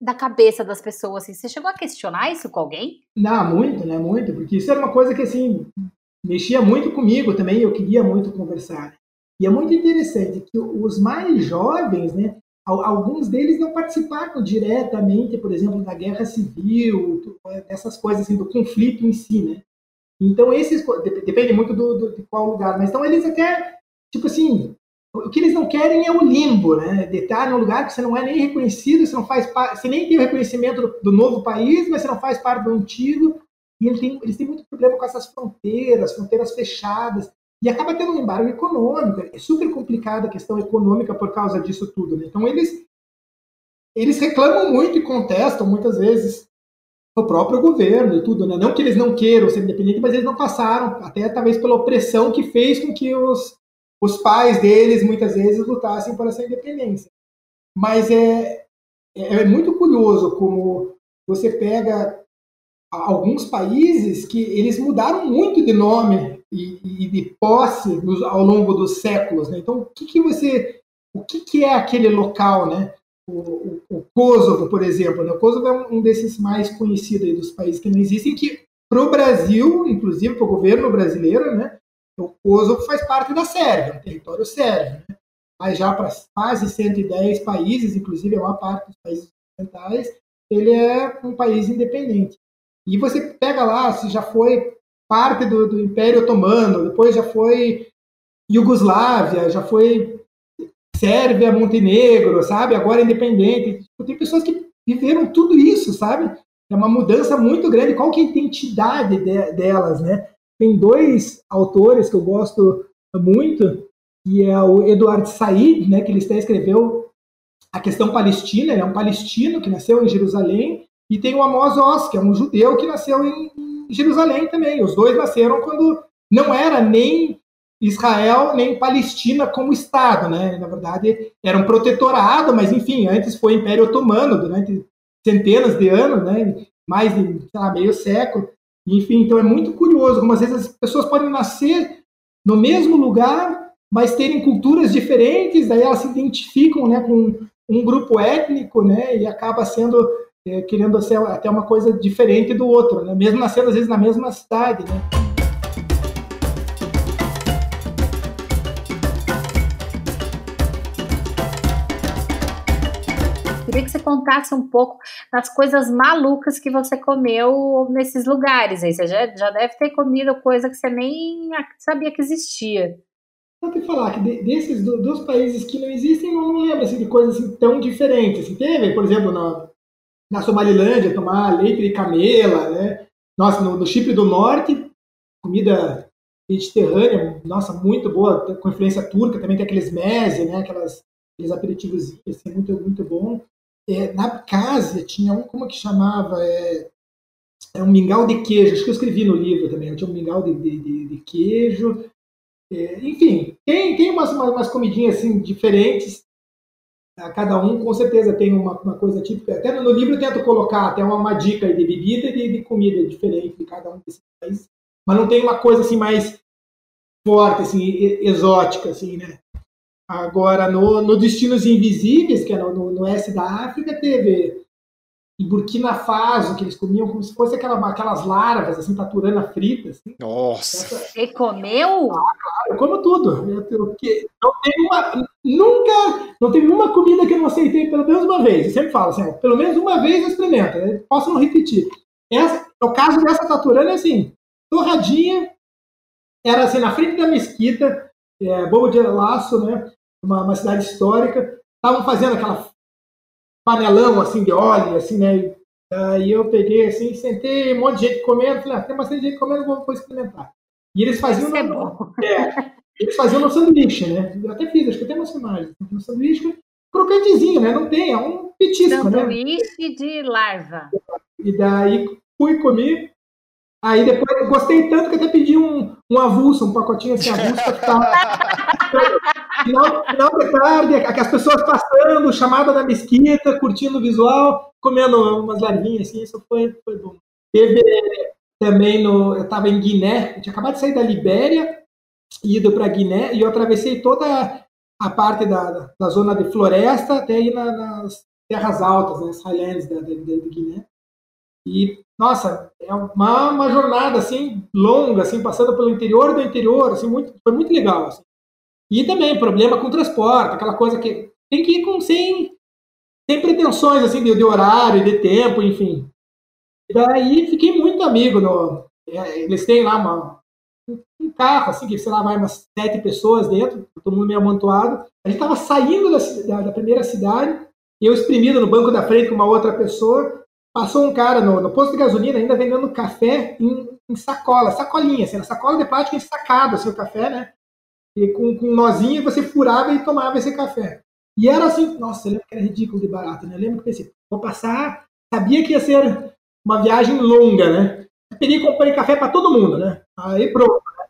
Speaker 2: da cabeça das pessoas? Assim? Você chegou a questionar isso com alguém?
Speaker 3: Não, muito, né? Muito, porque isso era uma coisa que, assim, mexia muito comigo também, eu queria muito conversar. E é muito interessante que os mais jovens, né, alguns deles não participaram diretamente, por exemplo, da guerra civil, dessas coisas assim, do conflito em si, né? Então esses depende muito do, do, de qual lugar, mas então eles até tipo assim o que eles não querem é o limbo, né? De estar num lugar que você não é nem reconhecido, você não faz você nem tem o reconhecimento do, do novo país, mas você não faz parte do antigo. E eles têm, eles têm muito problema com essas fronteiras, fronteiras fechadas. E acaba tendo um embargo econômico. É super complicada a questão econômica por causa disso tudo. Né? Então eles eles reclamam muito e contestam muitas vezes o próprio governo e tudo, né? Não que eles não queiram ser independentes, mas eles não passaram, até talvez pela opressão que fez com que os os pais deles muitas vezes lutassem por essa independência. Mas é, é, é muito curioso como você pega alguns países que eles mudaram muito de nome e, e de posse ao longo dos séculos. Né? Então, o que, que você, o que, que é aquele local, né? O, o, o Kosovo, por exemplo, né? o Kosovo é um, desses mais conhecidos dos países que não existem, que para o Brasil, inclusive para o governo brasileiro, né? O Kosovo faz parte da Sérvia, um território sérvio, né? mas já para quase 110 países, inclusive a maior parte dos países ocidentais, ele é um país independente. E você pega lá, se já foi parte do, do Império Otomano, depois já foi Iugoslávia, já foi Sérvia, Montenegro, sabe? Agora é independente. Tipo, tem pessoas que viveram tudo isso, sabe? É uma mudança muito grande. Qual que é a identidade de, delas, né? Tem dois autores que eu gosto muito, que é o Eduardo Said, né, que ele até escreveu a questão palestina, ele é um palestino que nasceu em Jerusalém, e tem o Amos Oz, que é um judeu que nasceu em Jerusalém também. Os dois nasceram quando não era nem Israel nem Palestina como Estado, né? Na verdade, era um protetorado, mas enfim, antes foi Império Otomano durante centenas de anos, né? Mais de lá, meio século. Enfim, então é muito curioso como às vezes as pessoas podem nascer no mesmo lugar, mas terem culturas diferentes, daí elas se identificam né, com um grupo étnico, né, e acaba sendo é, querendo ser até uma coisa diferente do outro, né? mesmo nascendo às vezes na mesma cidade. Né?
Speaker 2: Queria que você contasse um pouco das coisas malucas que você comeu nesses lugares. Aí você já, já deve ter comido coisa que você nem sabia que existia.
Speaker 3: Vou te falar que desses dos países que não existem, não lembro assim, de coisas assim, tão diferentes. Assim, teve, por exemplo, na, na Somalilândia, tomar leite de camela, né? Nossa, no, no Chipre do Norte, comida mediterrânea, nossa, muito boa, com influência turca, também tem aqueles meze, né? Aquelas, aqueles aperitivos, assim, muito, muito bom. É, na Abcásia tinha um, como que chamava? É, é um mingau de queijo, acho que eu escrevi no livro também, tinha um mingau de, de, de queijo. É, enfim, tem, tem umas, umas, comidinhas assim, diferentes, cada um com certeza tem uma, uma coisa típica. Até no livro eu tento colocar até uma, uma dica de bebida e de, de, comida diferente de cada um desses países, mas não tem uma coisa assim mais forte, assim, exótica, assim, né? Agora, no, no Destinos Invisíveis, que é no, no, oeste da África, teve em Burkina Faso, que eles comiam como se fosse aquela, aquelas larvas, assim, taturana frita. Assim.
Speaker 1: Nossa!
Speaker 2: Você comeu?
Speaker 3: Ah, claro, eu como tudo. Eu, eu, não teve uma, nunca, não teve uma comida que eu não aceitei pelo menos uma vez. Eu sempre falo assim, pelo menos uma vez eu experimento. Eu posso não repetir. Essa, no caso dessa taturana, é assim, torradinha, era assim, na frente da mesquita, é, Bobo de Laço, né? Uma, uma cidade histórica. Estavam fazendo aquela panelão assim de óleo, assim, né? Aí eu peguei assim, sentei, um monte de gente comendo, falei, ah, tem bastante gente comendo, vou, vou experimentar. E eles faziam
Speaker 2: no, é,
Speaker 3: é eles faziam no sanduíche, né? Eu até fiz, acho que até umas filmagens. No sanduíche, crocantezinho, né? Não tem, é um petisco,
Speaker 2: sanduíche né? Sanduíche de larva.
Speaker 3: E daí fui comer, Aí depois gostei tanto que até pedi um, um avulso, um pacotinho assim, avulso para ficar. final, final de tarde, as pessoas passando, chamada da mesquita, curtindo o visual, comendo umas larvinhas, assim, isso foi, foi bom. Teve também no. Eu estava em Guiné, eu tinha acabado de sair da Libéria, ido para Guiné, e eu atravessei toda a parte da, da zona de floresta até ir na, nas terras altas, né, as highlands da, da, da Guiné. E, nossa, é uma, uma jornada, assim, longa, assim, passando pelo interior do interior, assim, muito, foi muito legal, assim. E também problema com transporte, aquela coisa que tem que ir com, sem, sem pretensões, assim, de, de horário, de tempo, enfim. E daí fiquei muito amigo, no, é, eles têm lá uma, um carro, assim, que, sei lá, vai umas sete pessoas dentro, todo mundo meio amontoado. A gente estava saindo da, da, da, primeira cidade, eu espremido no banco da frente com uma outra pessoa, Passou um cara no, no posto de gasolina ainda vendendo café em, em sacola, sacolinha, assim, sacola de plástico ensacado, assim, o café, né? E com, com um nozinho você furava e tomava esse café. E era assim, nossa, eu lembro que era ridículo de barato, né? Eu lembro que pensei, vou passar, sabia que ia ser uma viagem longa, né? Eu peguei e comprei café para todo mundo, né? Aí pronto. Né?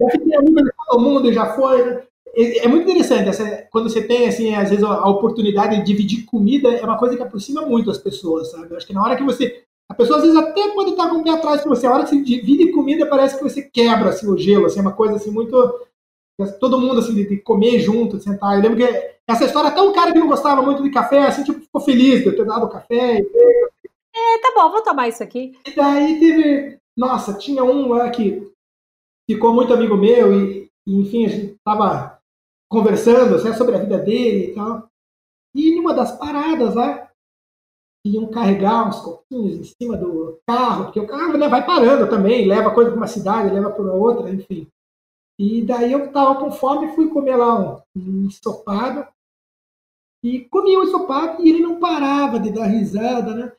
Speaker 3: Já fiquei amigo de todo mundo, já foi, né? É muito interessante essa, quando você tem assim às vezes a oportunidade de dividir comida é uma coisa que aproxima muito as pessoas sabe? Eu acho que na hora que você a pessoa às vezes até pode estar com o pé atrás de você a hora que você divide comida parece que você quebra assim o gelo assim é uma coisa assim muito todo mundo assim de, comer junto de sentar. Eu lembro que essa história até um cara que não gostava muito de café assim tipo ficou feliz de eu ter dado café e...
Speaker 2: é tá bom vou tomar isso aqui.
Speaker 3: E daí teve nossa tinha um lá que ficou muito amigo meu e, e enfim a gente tava conversando assim, sobre a vida dele e tal. E numa das paradas lá, iam carregar uns copinhos em cima do carro, porque o carro né, vai parando também, leva coisa para uma cidade, leva para outra, enfim. E daí eu tava com fome e fui comer lá um, um ensopado. E comi o um ensopado e ele não parava de dar risada, né?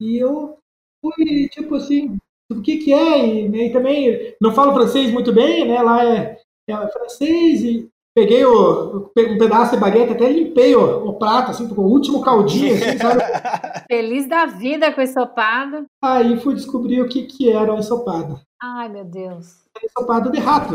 Speaker 3: E eu fui, tipo assim, o que que é? E, né, e também não falo francês muito bem, né? Lá é, é francês e peguei o, um pedaço de baguete, até limpei o, o prato, assim, com o último caldinho, assim, sabe?
Speaker 2: Feliz da vida com o ensopado.
Speaker 3: Aí fui descobrir o que, que era o ensopado.
Speaker 2: Ai, meu Deus.
Speaker 3: ensopado de rato.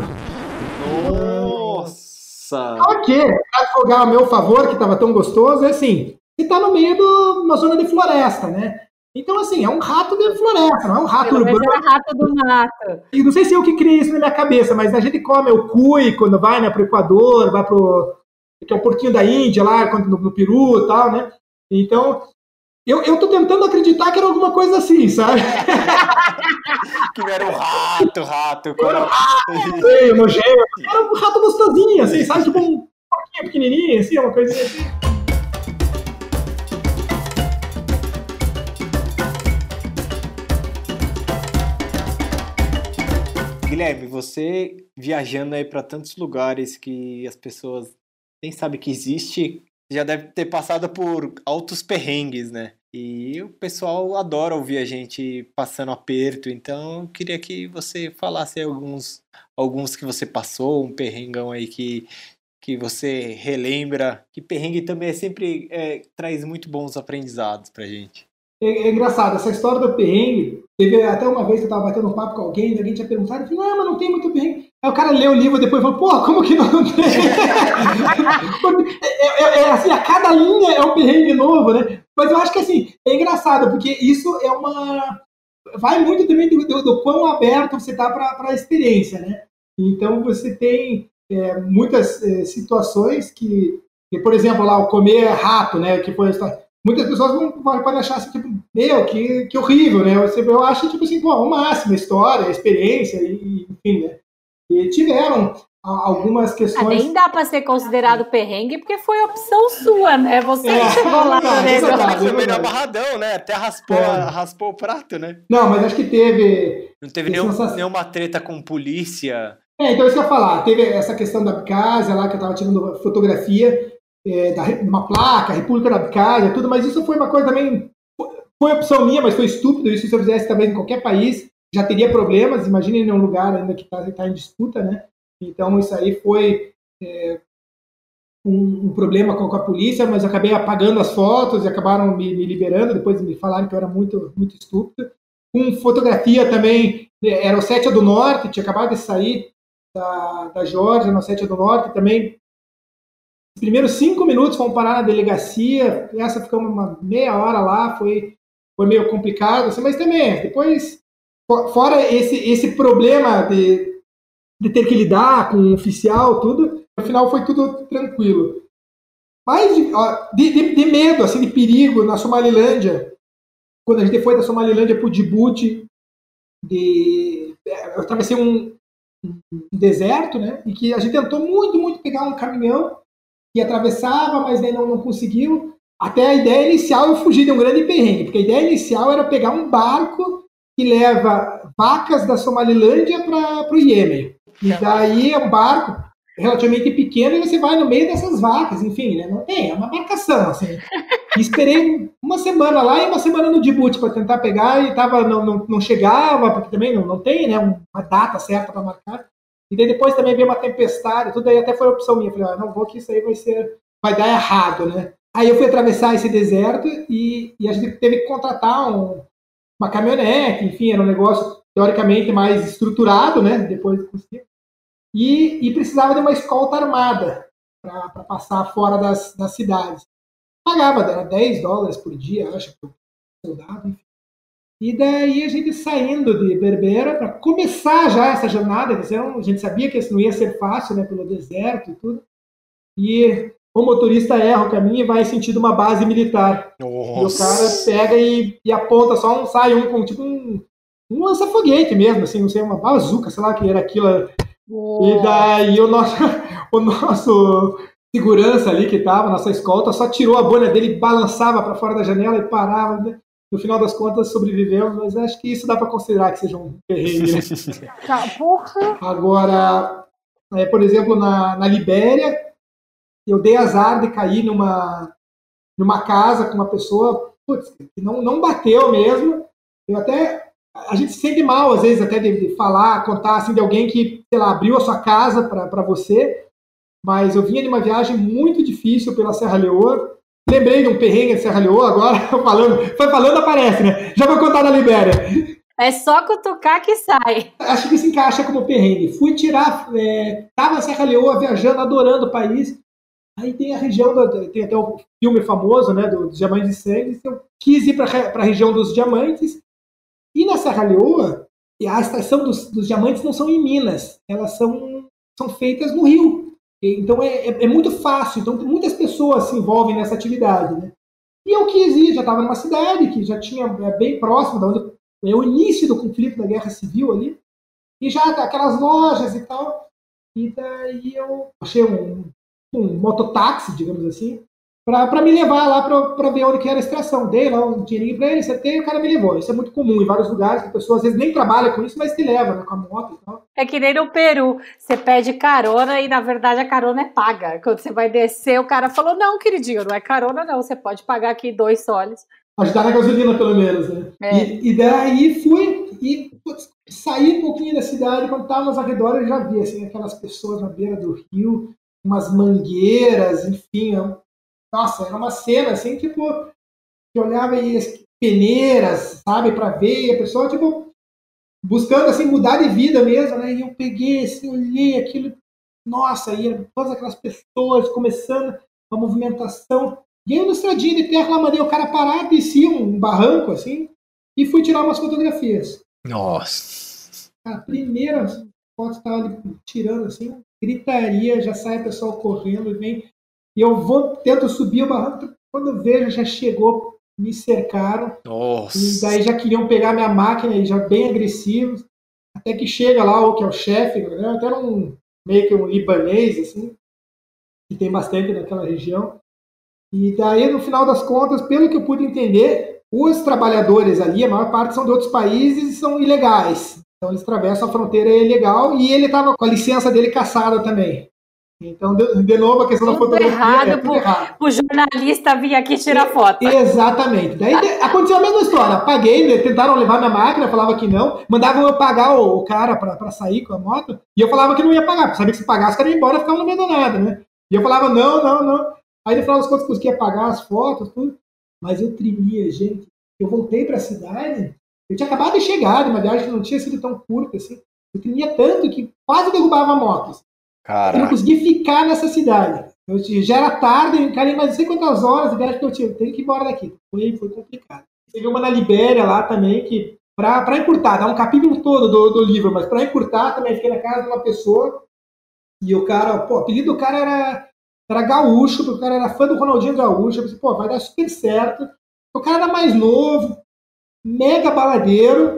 Speaker 1: Nossa!
Speaker 3: Ok, para advogar a meu favor, que estava tão gostoso, é assim, você está no meio de uma zona de floresta, né? Então, assim, é um rato de floresta, não é um rato
Speaker 2: Pelo urbano. É rato do mato.
Speaker 3: E não sei se eu que criei isso na minha cabeça, mas a gente come o cui quando vai né, para o Equador, vai para o. que é o porquinho da Índia lá, quando, no, no Peru e tal, né? Então, eu, eu tô tentando acreditar que era alguma coisa assim, sabe?
Speaker 1: que não era um rato, rato.
Speaker 3: Era um rato, nojento. Era um rato gostosinho, assim, sabe? Tipo um porquinho pequenininho, assim, uma coisinha assim.
Speaker 1: Guilherme, você viajando aí para tantos lugares que as pessoas nem sabem que existe, já deve ter passado por altos perrengues, né? E o pessoal adora ouvir a gente passando aperto, então eu queria que você falasse alguns, alguns que você passou, um perrengão aí que, que você relembra, que perrengue também é sempre é, traz muito bons aprendizados pra gente.
Speaker 3: É, é, engraçado, essa história do perrengue, teve até uma vez que eu tava batendo um papo com alguém, alguém tinha perguntado, eu falei, ah, mas não tem muito perrengue. Aí o cara leu o livro e depois falou, pô, como que não tem? é, é, é, assim, a cada linha é um perrengue novo, né? Mas eu acho que assim, é engraçado, porque isso é uma. Vai muito também do, do, do quão aberto você tá para a experiência, né? Então você tem é, muitas é, situações que, que, por exemplo, lá o comer rato, né? Que foi muitas pessoas vão, podem achar assim, tipo, meu, que, que horrível, né? Eu, eu acho, tipo assim, pô, o máximo, a história, a experiência, e, enfim, né? E tiveram algumas questões. Ah,
Speaker 2: nem dá para ser considerado perrengue, porque foi opção sua, né? Você é, chegou lá no negócio.
Speaker 1: Foi meio amarradão, né? Até raspou, é. raspou o prato, né?
Speaker 3: Não, mas acho que teve.
Speaker 1: Não teve nenhum, nenhuma treta com polícia.
Speaker 3: É, então isso que eu ia falar. Teve essa questão da Abkhazia lá, que eu tava tirando fotografia é, da uma placa, República da Abkhazia, tudo, mas isso foi uma coisa também. Foi opção minha, mas foi estúpido. Isso se eu fizesse também em qualquer país, já teria problemas. Imagine em um lugar ainda que está tá em disputa, né? Então, isso aí foi é, um, um, problema com, a polícia, mas acabei apagando as fotos e acabaram me, me, liberando. Depois me falaram que eu era muito, muito estúpido. Com fotografia também, né, era o Sétia do Norte, tinha acabado de sair da, da Georgia, no Sétia do Norte. Também, os primeiros cinco minutos fomos parar na delegacia. Essa ficamos uma meia hora lá, foi, foi meio complicado, assim, mas também, depois, fora esse, esse problema de de ter que lidar com um oficial, tudo. No final foi tudo tranquilo. Mas de, de, de, medo, assim, de perigo na Somalilândia, quando a gente foi da Somalilândia para o Djibouti, de, eu atravessei um, um, deserto, né? E que a gente tentou muito, muito pegar um caminhão que atravessava, mas aí não, não conseguiu. Até a ideia inicial eu fugi de um grande perrengue, porque a ideia inicial era pegar um barco que leva vacas da Somalilândia para o Iêmen. E daí é um barco relativamente pequeno e você vai no meio dessas vacas, enfim, né? Não tem, é uma marcação, assim. E esperei uma semana lá e uma semana no Djibouti para tentar pegar e tava, não, não, não chegava, porque também não, não tem, né? Uma data certa para marcar. E daí depois também veio uma tempestade, tudo aí até foi opção minha. Falei, ah, não vou que isso aí vai ser, vai dar errado, né? Aí eu fui atravessar esse deserto e, e a gente teve que contratar um, uma caminhonete, enfim, era um negócio teoricamente mais estruturado, né? Depois de e, e precisava de uma escolta armada para passar fora das, das cidades. Pagava, era 10 dólares por dia, acho, por soldado, enfim. E daí a gente saindo de Berbera para começar já essa jornada, a gente sabia que isso não ia ser fácil, né, pelo deserto e tudo. E o motorista erra o caminho e vai sentido uma base militar. Nossa. E o cara pega e, e aponta só um, sai um com tipo um, um lança-foguete mesmo, assim, não sei, uma bazuca, sei lá que era aquilo. E daí o nosso, o nosso segurança ali que estava, nossa escolta, só tirou a bolha dele, balançava para fora da janela e parava. No final das contas, sobreviveu, mas acho que isso dá para considerar que seja um perrengue. Né?
Speaker 2: Tá.
Speaker 3: Agora, é, por exemplo, na, na Libéria, eu dei azar de cair numa, numa casa com uma pessoa putz, que não, não bateu mesmo. Eu até a gente se sente mal, às vezes, até de, de falar, contar assim, de alguém que, sei lá, abriu a sua casa para você. Mas eu vinha de uma viagem muito difícil pela Serra Leoa. Lembrei de um perrengue de Serra Leoa agora, falando, foi falando, aparece, né? Já vou contar da Libéria.
Speaker 2: É só cutucar que sai.
Speaker 3: Acho que se encaixa como perrengue. Fui tirar, é, tava na Serra Leoa viajando, adorando o país. Aí tem a região, do, tem até o filme famoso, né, dos Diamantes de Sangue. Eu quis ir para a região dos Diamantes e na Serra Leoa, a extração dos, dos diamantes não são em Minas, elas são, são feitas no Rio. Então é, é, é, muito fácil. Então muitas pessoas se envolvem nessa atividade. Né? E eu quis ir, já estava numa cidade que já tinha é, bem próximo da onde é o início do conflito da Guerra Civil ali, e já aquelas lojas e tal. E daí eu achei um, um mototáxi, digamos assim, para me levar lá para ver onde que era a extração. Dei lá um dinheirinho para ele, acertei e o cara me levou. Isso é muito comum em vários lugares, que a pessoa às vezes nem trabalha com isso, mas te leva né, com a moto e tal.
Speaker 2: É que nem no Peru, você pede carona e na verdade a carona é paga. Quando você vai descer, o cara falou: não, queridinho, não é carona, não, você pode pagar aqui dois soles.
Speaker 3: Ajudar na gasolina, pelo menos, né? É. E, e, daí fui e putz, saí um pouquinho da cidade, quando estava nos arredores, eu já vi assim, aquelas pessoas na beira do rio, umas mangueiras, enfim, nossa, era uma cena assim, tipo, que olhava aí as peneiras, sabe, para ver, e a pessoa, tipo, buscando assim mudar de vida mesmo, né? E eu peguei, assim, olhei aquilo, nossa, e todas aquelas pessoas começando a movimentação. E aí, no estradinho de terra, lá mandei o cara parar, desci um barranco, assim, e fui tirar umas fotografias.
Speaker 1: Nossa!
Speaker 3: A primeira foto estava ali tirando, assim, gritaria, já sai o pessoal correndo e vem e eu vou, tento subir o barranco, quando eu vejo, já chegou, me cercaram.
Speaker 1: Nossa.
Speaker 3: E daí já queriam pegar minha máquina, e já bem agressivos. Até que chega lá o que é o chefe, né? até um meio que um libanês, assim, que tem bastante naquela região. E daí, no final das contas, pelo que eu pude entender, os trabalhadores ali, a maior parte são de outros países e são ilegais. Então eles atravessam a fronteira ilegal e ele estava com a licença dele caçada também. Então, de, de novo, a questão tudo da fotografia.
Speaker 2: Errado, é, tudo pro, errado. O jornalista vir aqui tirar foto.
Speaker 3: Exatamente. Daí aconteceu a mesma história. Paguei, né, tentaram levar minha máquina, falava que não. Mandavam eu pagar o, o cara para sair com a moto. E eu falava que não ia pagar, porque sabia que se pagasse, o cara ia embora e ficava no meio do nada, né? E eu falava, não, não, não. Aí no final das contas conseguia pagar as fotos, tudo. Mas eu tremia, gente. Eu voltei para a cidade. Eu tinha acabado de chegar de uma viagem que não tinha sido tão curta assim. Eu tremia tanto que quase derrubava a moto.
Speaker 1: Caraca.
Speaker 3: Eu não consegui ficar nessa cidade. Eu, já era tarde, encarei mais não sei quantas horas de que eu tinha. Tenho que ir embora daqui. Foi, foi complicado. Teve uma na Libéria lá também, que para encurtar, dá um capítulo todo do, do livro, mas para encurtar também fiquei na casa de uma pessoa e o cara, pô, o apelido do cara era, era Gaúcho, porque o cara era fã do Ronaldinho Gaúcho. Eu pensei, pô, vai dar super certo. O cara era mais novo, mega baladeiro,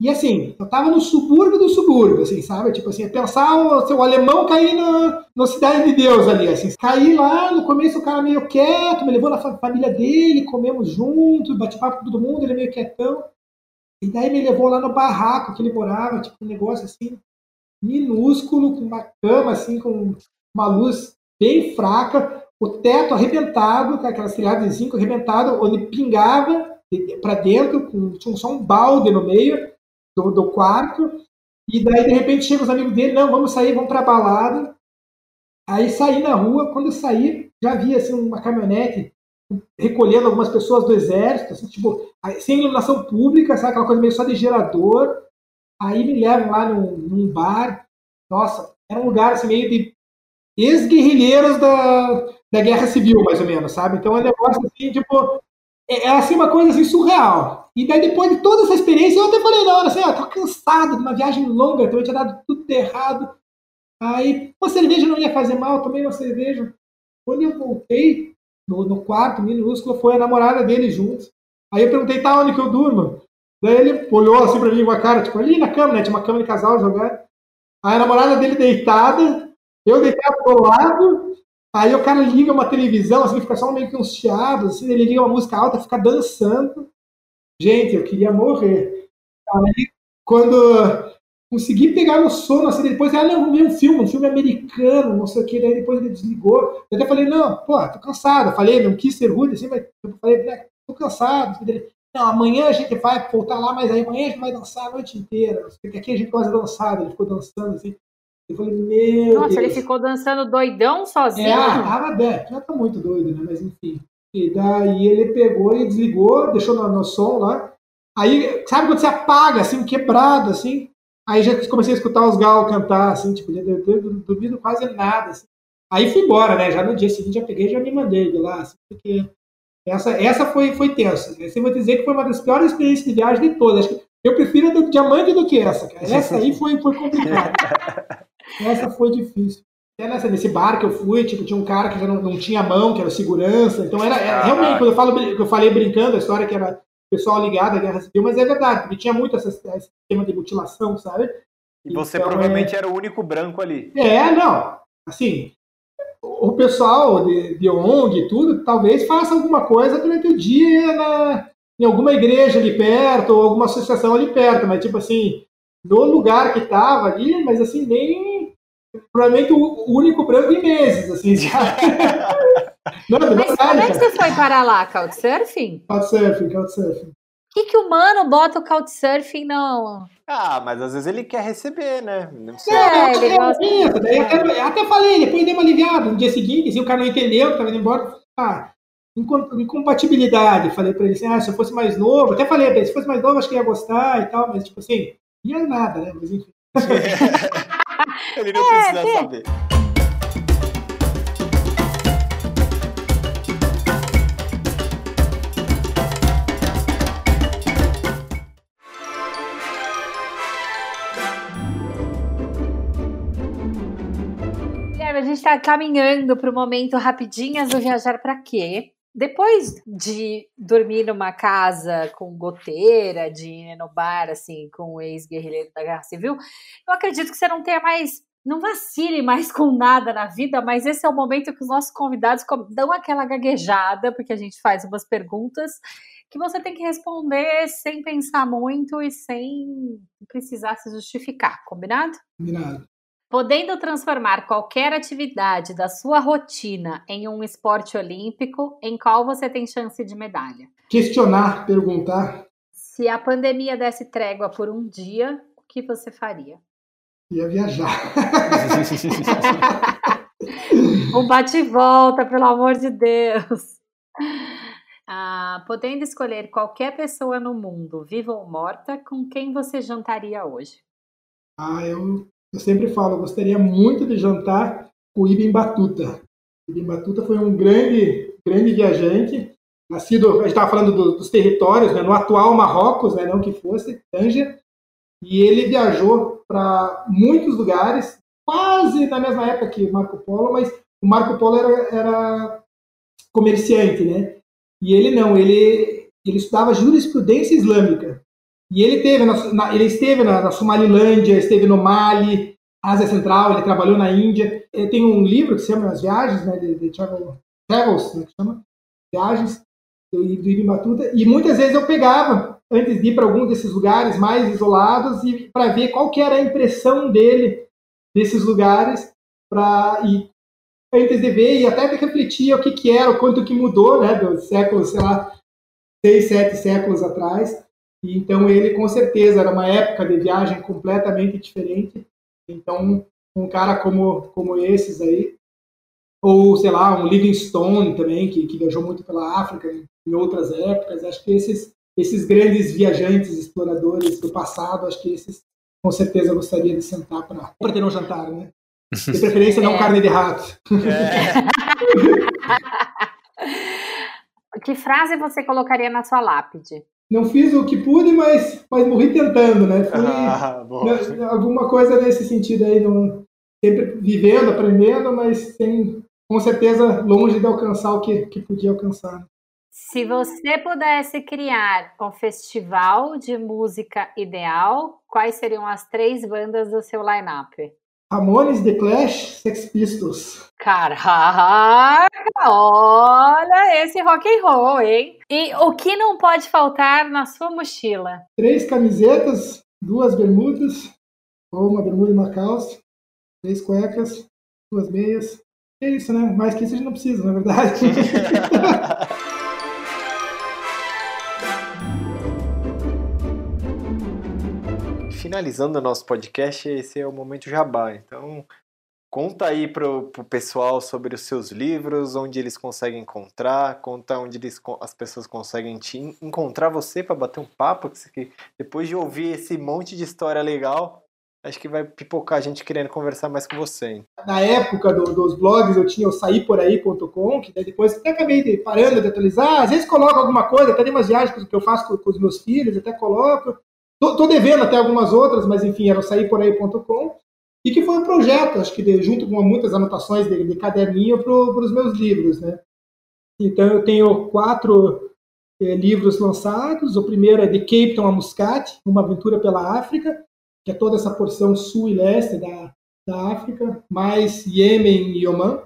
Speaker 3: e assim, eu tava no subúrbio do subúrbio, assim, sabe? Tipo assim, pensar o, assim, o alemão cair na, Cidade de Deus ali, assim. Caí lá, no começo o cara meio quieto, me levou na família dele, comemos juntos, bate papo com todo mundo, ele é meio quietão. E daí me levou lá no barraco que ele morava, tipo, um negócio assim, minúsculo, com uma cama, assim, com uma luz bem fraca, o teto arrebentado, com aquelas telhadas de zinco arrebentado, onde pingava para dentro, com, tinha só um balde no meio, do, do quarto. E daí, de repente, chegam os amigos dele, não, vamos sair, vamos pra balada. Aí saí na rua, quando eu saí, já vi assim, uma caminhonete recolhendo algumas pessoas do exército, assim, tipo, sem iluminação pública, sabe, aquela coisa meio só de gerador. Aí me levam lá num, num bar. Nossa, era um lugar assim, meio de ex-guerrilheiros da, da Guerra Civil, mais ou menos, sabe? Então é um negócio assim, tipo, é, é assim uma coisa assim surreal. E daí depois de toda essa experiência, eu até falei na hora assim, ah, tô cansado de uma viagem longa, eu tinha dado tudo errado. Aí, uma cerveja não ia fazer mal, tomei uma cerveja. Quando eu voltei no, no quarto minúsculo, foi a namorada dele junto. Aí eu perguntei, tá, onde que eu durmo? Daí ele olhou assim pra mim com a cara, tipo, ali na cama, né? Tinha uma cama de casal jogada. Aí a namorada dele deitada, eu deitado do lado, Aí o cara liga uma televisão, assim, fica só meio que uns chiados, assim, ele liga uma música alta, fica dançando. Gente, eu queria morrer. Aí, quando consegui pegar no sono, assim, depois, ah, não, vi um filme, um filme americano, não sei o que, daí depois ele desligou. Eu até falei, não, pô, tô cansado. Eu falei, não quis ser rude, assim, mas eu falei, né, tô cansado. Não, amanhã a gente vai voltar lá, mas aí amanhã a gente vai dançar a noite inteira. Porque aqui a gente de dançar, ele ficou dançando, assim. Eu falei, meu
Speaker 2: Nossa,
Speaker 3: Deus.
Speaker 2: ele ficou dançando doidão sozinho?
Speaker 3: É, tava, é, já tá muito doido, né? Mas enfim. E daí ele pegou e desligou, deixou no, no som lá. Aí, sabe quando você apaga, assim, quebrado, assim? Aí já comecei a escutar os galos cantar, assim, tipo, eu não duvido quase nada, assim. Aí fui embora, né? Já no dia seguinte já peguei e já me mandei de lá, assim, porque essa, essa foi, foi tensa. Assim, vou dizer que foi uma das piores experiências de viagem de todas. Acho que eu prefiro a do diamante do que essa, cara. Essa aí foi, foi complicada. Essa foi difícil. Até nessa, nesse bar que eu fui, tipo, tinha um cara que já não, não tinha mão, que era segurança. Então era, era realmente, quando eu, falo, eu falei brincando, a história que era pessoal ligado à guerra civil, mas é verdade, porque tinha muito esse, esse tema de mutilação, sabe?
Speaker 1: E você então, provavelmente é... era o único branco ali.
Speaker 3: É, não. Assim, o pessoal de, de ONG e tudo, talvez faça alguma coisa durante o dia na, em alguma igreja ali perto, ou alguma associação ali perto, mas tipo assim, no lugar que tava ali, mas assim, nem. Provavelmente o único branco em meses, assim, já.
Speaker 2: Não, mas verdade, como é que você foi para lá? Couchsurfing?
Speaker 3: Couchsurfing, couchsurfing.
Speaker 2: O que, que o mano bota o couchsurfing não?
Speaker 1: Ah, mas às vezes ele quer receber, né?
Speaker 3: Não sei. É, ele gosta... Daí até, até falei, depois dei uma aliviada. No dia seguinte, assim, o cara não entendeu, tava indo embora. Ah, incompatibilidade. Falei pra ele assim, ah, se eu fosse mais novo, até falei pra ele, se fosse mais novo, acho que ia gostar e tal, mas tipo assim, ia nada, né? Mas enfim.
Speaker 1: ele não é, precisa saber.
Speaker 2: a gente está caminhando para o momento rapidinhas do viajar para quê? Depois de dormir numa casa com goteira, de ir no bar, assim, com o ex-guerrilheiro da Guerra Civil, eu acredito que você não tenha mais não vacile mais com nada na vida, mas esse é o momento que os nossos convidados dão aquela gaguejada, porque a gente faz umas perguntas que você tem que responder sem pensar muito e sem precisar se justificar, combinado?
Speaker 3: Combinado.
Speaker 2: Podendo transformar qualquer atividade da sua rotina em um esporte olímpico, em qual você tem chance de medalha?
Speaker 3: Questionar, perguntar.
Speaker 2: Se a pandemia desse trégua por um dia, o que você faria?
Speaker 3: Ia viajar.
Speaker 2: um bate e volta, pelo amor de Deus. Ah, podendo escolher qualquer pessoa no mundo, viva ou morta, com quem você jantaria hoje?
Speaker 3: Ah, eu eu sempre falo, eu gostaria muito de jantar com o Ibn Batuta. Ibn Batuta foi um grande, grande viajante, nascido, a gente estava falando do, dos territórios, né, no atual Marrocos, né, não que fosse, Tanger, e ele viajou para muitos lugares, quase na mesma época que Marco Polo, mas o Marco Polo era, era comerciante, né? E ele não, ele, ele estudava jurisprudência islâmica. E ele teve na, ele esteve na, na Somalilândia, esteve no Mali, Ásia Central, ele trabalhou na Índia. Ele tem um livro que se chama As Viagens, né, de, de travel, Travels, né, que chama Viagens, do, do Ibn Batuta. E muitas vezes eu pegava, antes de ir para algum desses lugares mais isolados, e para ver qual que era a impressão dele desses lugares, para antes de ver e até refletir o que que era, o quanto que mudou, né, dos séculos, sei lá, seis, sete séculos atrás então ele com certeza era uma época de viagem completamente diferente. Então um cara como como esses aí, ou sei lá um Livingstone também que, que viajou muito pela África em outras épocas, acho que esses esses grandes viajantes exploradores do passado, acho que esses com certeza gostaria de sentar para ter um jantar, né? De preferência não é. carne de rato. É.
Speaker 2: que frase você colocaria na sua lápide?
Speaker 3: Não fiz o que pude, mas, mas morri tentando, né? Fui, ah, né, alguma coisa nesse sentido aí, não, sempre vivendo, aprendendo, mas sem, com certeza longe de alcançar o que, que podia alcançar.
Speaker 2: Se você pudesse criar um festival de música ideal, quais seriam as três bandas do seu line-up?
Speaker 3: Ramones, The Clash, Sex Pistols.
Speaker 2: Caraca, olha esse rock and roll, hein? E o que não pode faltar na sua mochila?
Speaker 3: Três camisetas, duas bermudas, ou uma bermuda e uma calça, três cuecas, duas meias. É isso, né? Mais que isso a gente não precisa, na verdade.
Speaker 1: finalizando o nosso podcast, esse é o momento jabá. Então, conta aí pro, pro pessoal sobre os seus livros, onde eles conseguem encontrar, conta onde eles, as pessoas conseguem te encontrar você para bater um papo, que depois de ouvir esse monte de história legal, acho que vai pipocar a gente querendo conversar mais com você. Hein?
Speaker 3: Na época do, dos blogs eu tinha o saiporaí.com, que depois até acabei parando de atualizar, às vezes coloco alguma coisa, até tem umas viagens que eu faço com, com os meus filhos, até coloco. Tô, tô, devendo até algumas outras, mas enfim, era o sairporaí.com. e que foi um projeto, acho que de, junto com muitas anotações de, de caderninho para os meus livros, né? Então eu tenho quatro é, livros lançados. O primeiro é de Cape Town a Muscat, uma aventura pela África, que é toda essa porção sul e leste da, da África, mais Iêmen e Oman.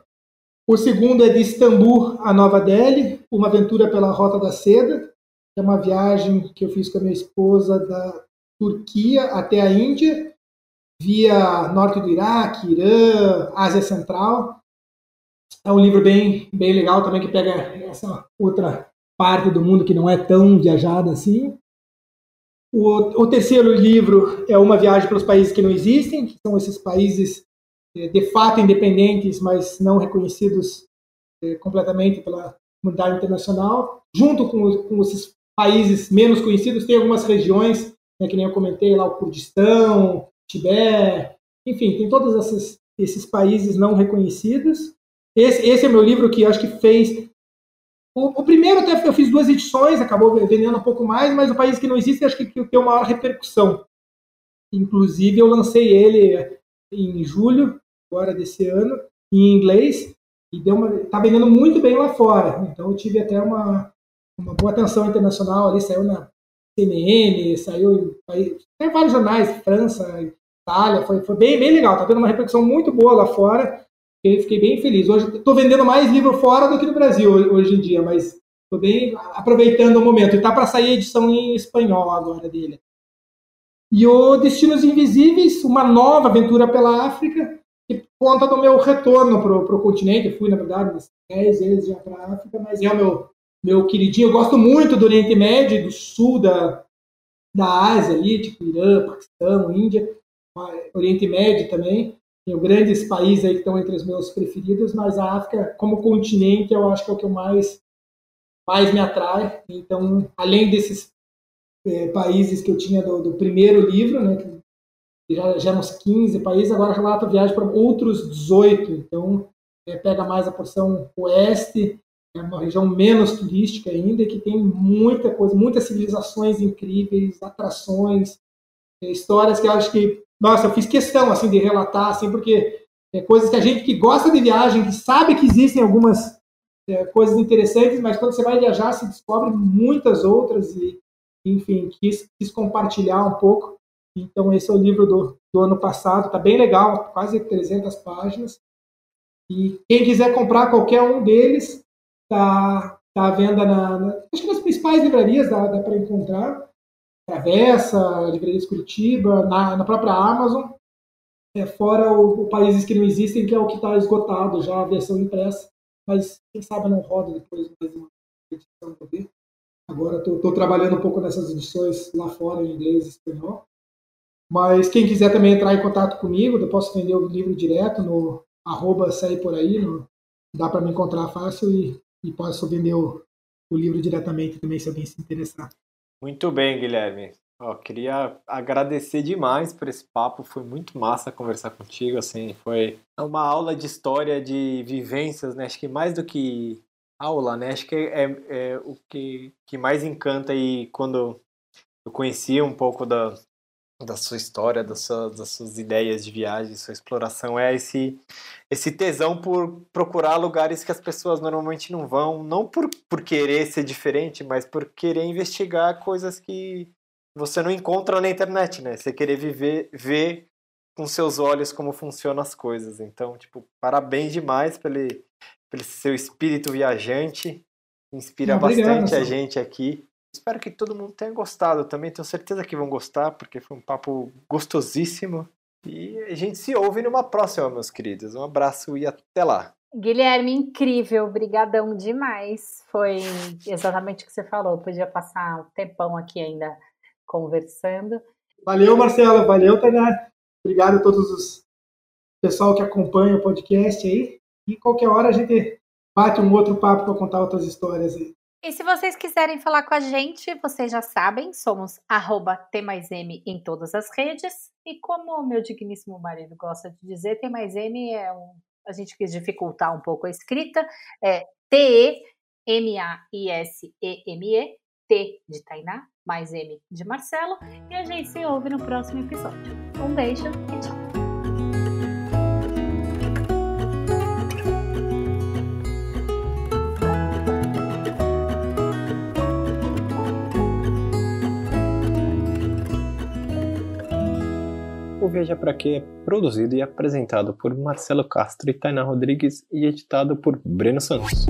Speaker 3: O segundo é de Istambul a Nova Delhi, uma aventura pela Rota da Seda, que é uma viagem que eu fiz com a minha esposa da Turquia até a Índia, via norte do Iraque, Irã, Ásia Central. É um livro bem, bem legal também que pega essa outra parte do mundo que não é tão viajada assim. O, o terceiro livro é uma viagem para os países que não existem, que são esses países é, de fato independentes, mas não reconhecidos é, completamente pela comunidade internacional. Junto com, com esses países menos conhecidos, tem algumas regiões, né, que nem eu comentei lá, o Kurdistão, Tibete, enfim, tem todos esses, esses países não reconhecidos. Esse, esse é meu livro que acho que fez. O, o, primeiro até eu fiz duas edições, acabou vendendo um pouco mais, mas o país que não existe acho que, que tem uma maior repercussão. Inclusive eu lancei ele em julho, agora desse ano, em inglês, e deu uma, tá vendendo muito bem lá fora. Então eu tive até uma, uma boa atenção internacional ali, saiu na CNN, saiu em, tem vários jornais, França, Itália, foi, foi bem, bem legal, tá tendo uma repercussão muito boa lá fora, e fiquei bem feliz. Hoje estou vendendo mais livro fora do que no Brasil hoje em dia, mas estou bem aproveitando o momento. E tá para sair a edição em espanhol agora dele. E o Destinos Invisíveis, uma nova aventura pela África, que conta do meu retorno para o continente. Eu fui, na verdade, umas 10 vezes já para a África, mas é o meu meu queridinho. Eu gosto muito do Oriente Médio, do sul da, da Ásia ali, tipo Irã, Paquistão, Índia, Oriente Médio também. Tenho grandes países aí que estão entre os meus preferidos, mas a África, como continente, eu acho que é o que mais, mais me atrai. Então, além desses é, países que eu tinha do, do primeiro livro, né, que já, já uns 15 países, agora relato viagem para outros 18. Então, é, pega mais a porção oeste é uma região menos turística ainda, que tem muita coisa, muitas civilizações incríveis, atrações, é, histórias que eu acho que, nossa, eu fiz questão assim de relatar, assim, porque é coisas que a gente que gosta de viagem, que sabe que existem algumas é, coisas interessantes, mas quando você vai viajar, se descobre muitas outras e, enfim, quis, quis compartilhar um pouco. Então, esse é o livro do, do ano passado, tá bem legal, quase 300 páginas. E quem quiser comprar qualquer um deles, Está tá à venda na, na, acho que nas principais livrarias dá, dá para encontrar. Travessa, Livrarias Curitiba, na, na própria Amazon. É, fora o, o, países que não existem, que é o que está esgotado já, a versão impressa. Mas quem sabe não roda depois mais uma edição poder. Agora estou trabalhando um pouco nessas edições lá fora, em inglês e espanhol. Mas quem quiser também entrar em contato comigo, eu posso vender o livro direto no arroba sair por aí, no, dá para me encontrar fácil e e posso vender o, o livro diretamente também, se alguém se interessar.
Speaker 1: Muito bem, Guilherme. Ó, queria agradecer demais por esse papo, foi muito massa conversar contigo, assim, foi uma aula de história, de vivências, né, acho que mais do que aula, né, acho que é, é o que, que mais encanta aí quando eu conheci um pouco da, da sua história, das suas, das suas ideias de viagem, sua exploração, é esse, esse tesão por procurar lugares que as pessoas normalmente não vão, não por, por querer ser diferente, mas por querer investigar coisas que você não encontra na internet, né? Você querer viver, ver com seus olhos como funcionam as coisas. Então, tipo, parabéns demais pelo, pelo seu espírito viajante, inspira Obrigado, bastante a gente aqui. Espero que todo mundo tenha gostado também. Tenho certeza que vão gostar, porque foi um papo gostosíssimo. E a gente se ouve numa próxima, meus queridos. Um abraço e até lá.
Speaker 2: Guilherme, incrível, brigadão demais. Foi exatamente o que você falou. Podia passar um tempão aqui ainda conversando.
Speaker 3: Valeu, Marcela. Valeu, Tainá. Obrigado a todos os pessoal que acompanha o podcast aí. E qualquer hora a gente bate um outro papo para contar outras histórias aí.
Speaker 2: E se vocês quiserem falar com a gente, vocês já sabem, somos arroba T mais M em todas as redes. E como o meu digníssimo marido gosta de dizer, T mais M é um. A gente quis dificultar um pouco a escrita. É T-E-M-A-I-S-E-M-E, T de Tainá, mais M de Marcelo. E a gente se ouve no próximo episódio. Um beijo e tchau!
Speaker 1: O Viajar Pra Quê é produzido e apresentado por Marcelo Castro e Tainá Rodrigues e editado por Breno Santos.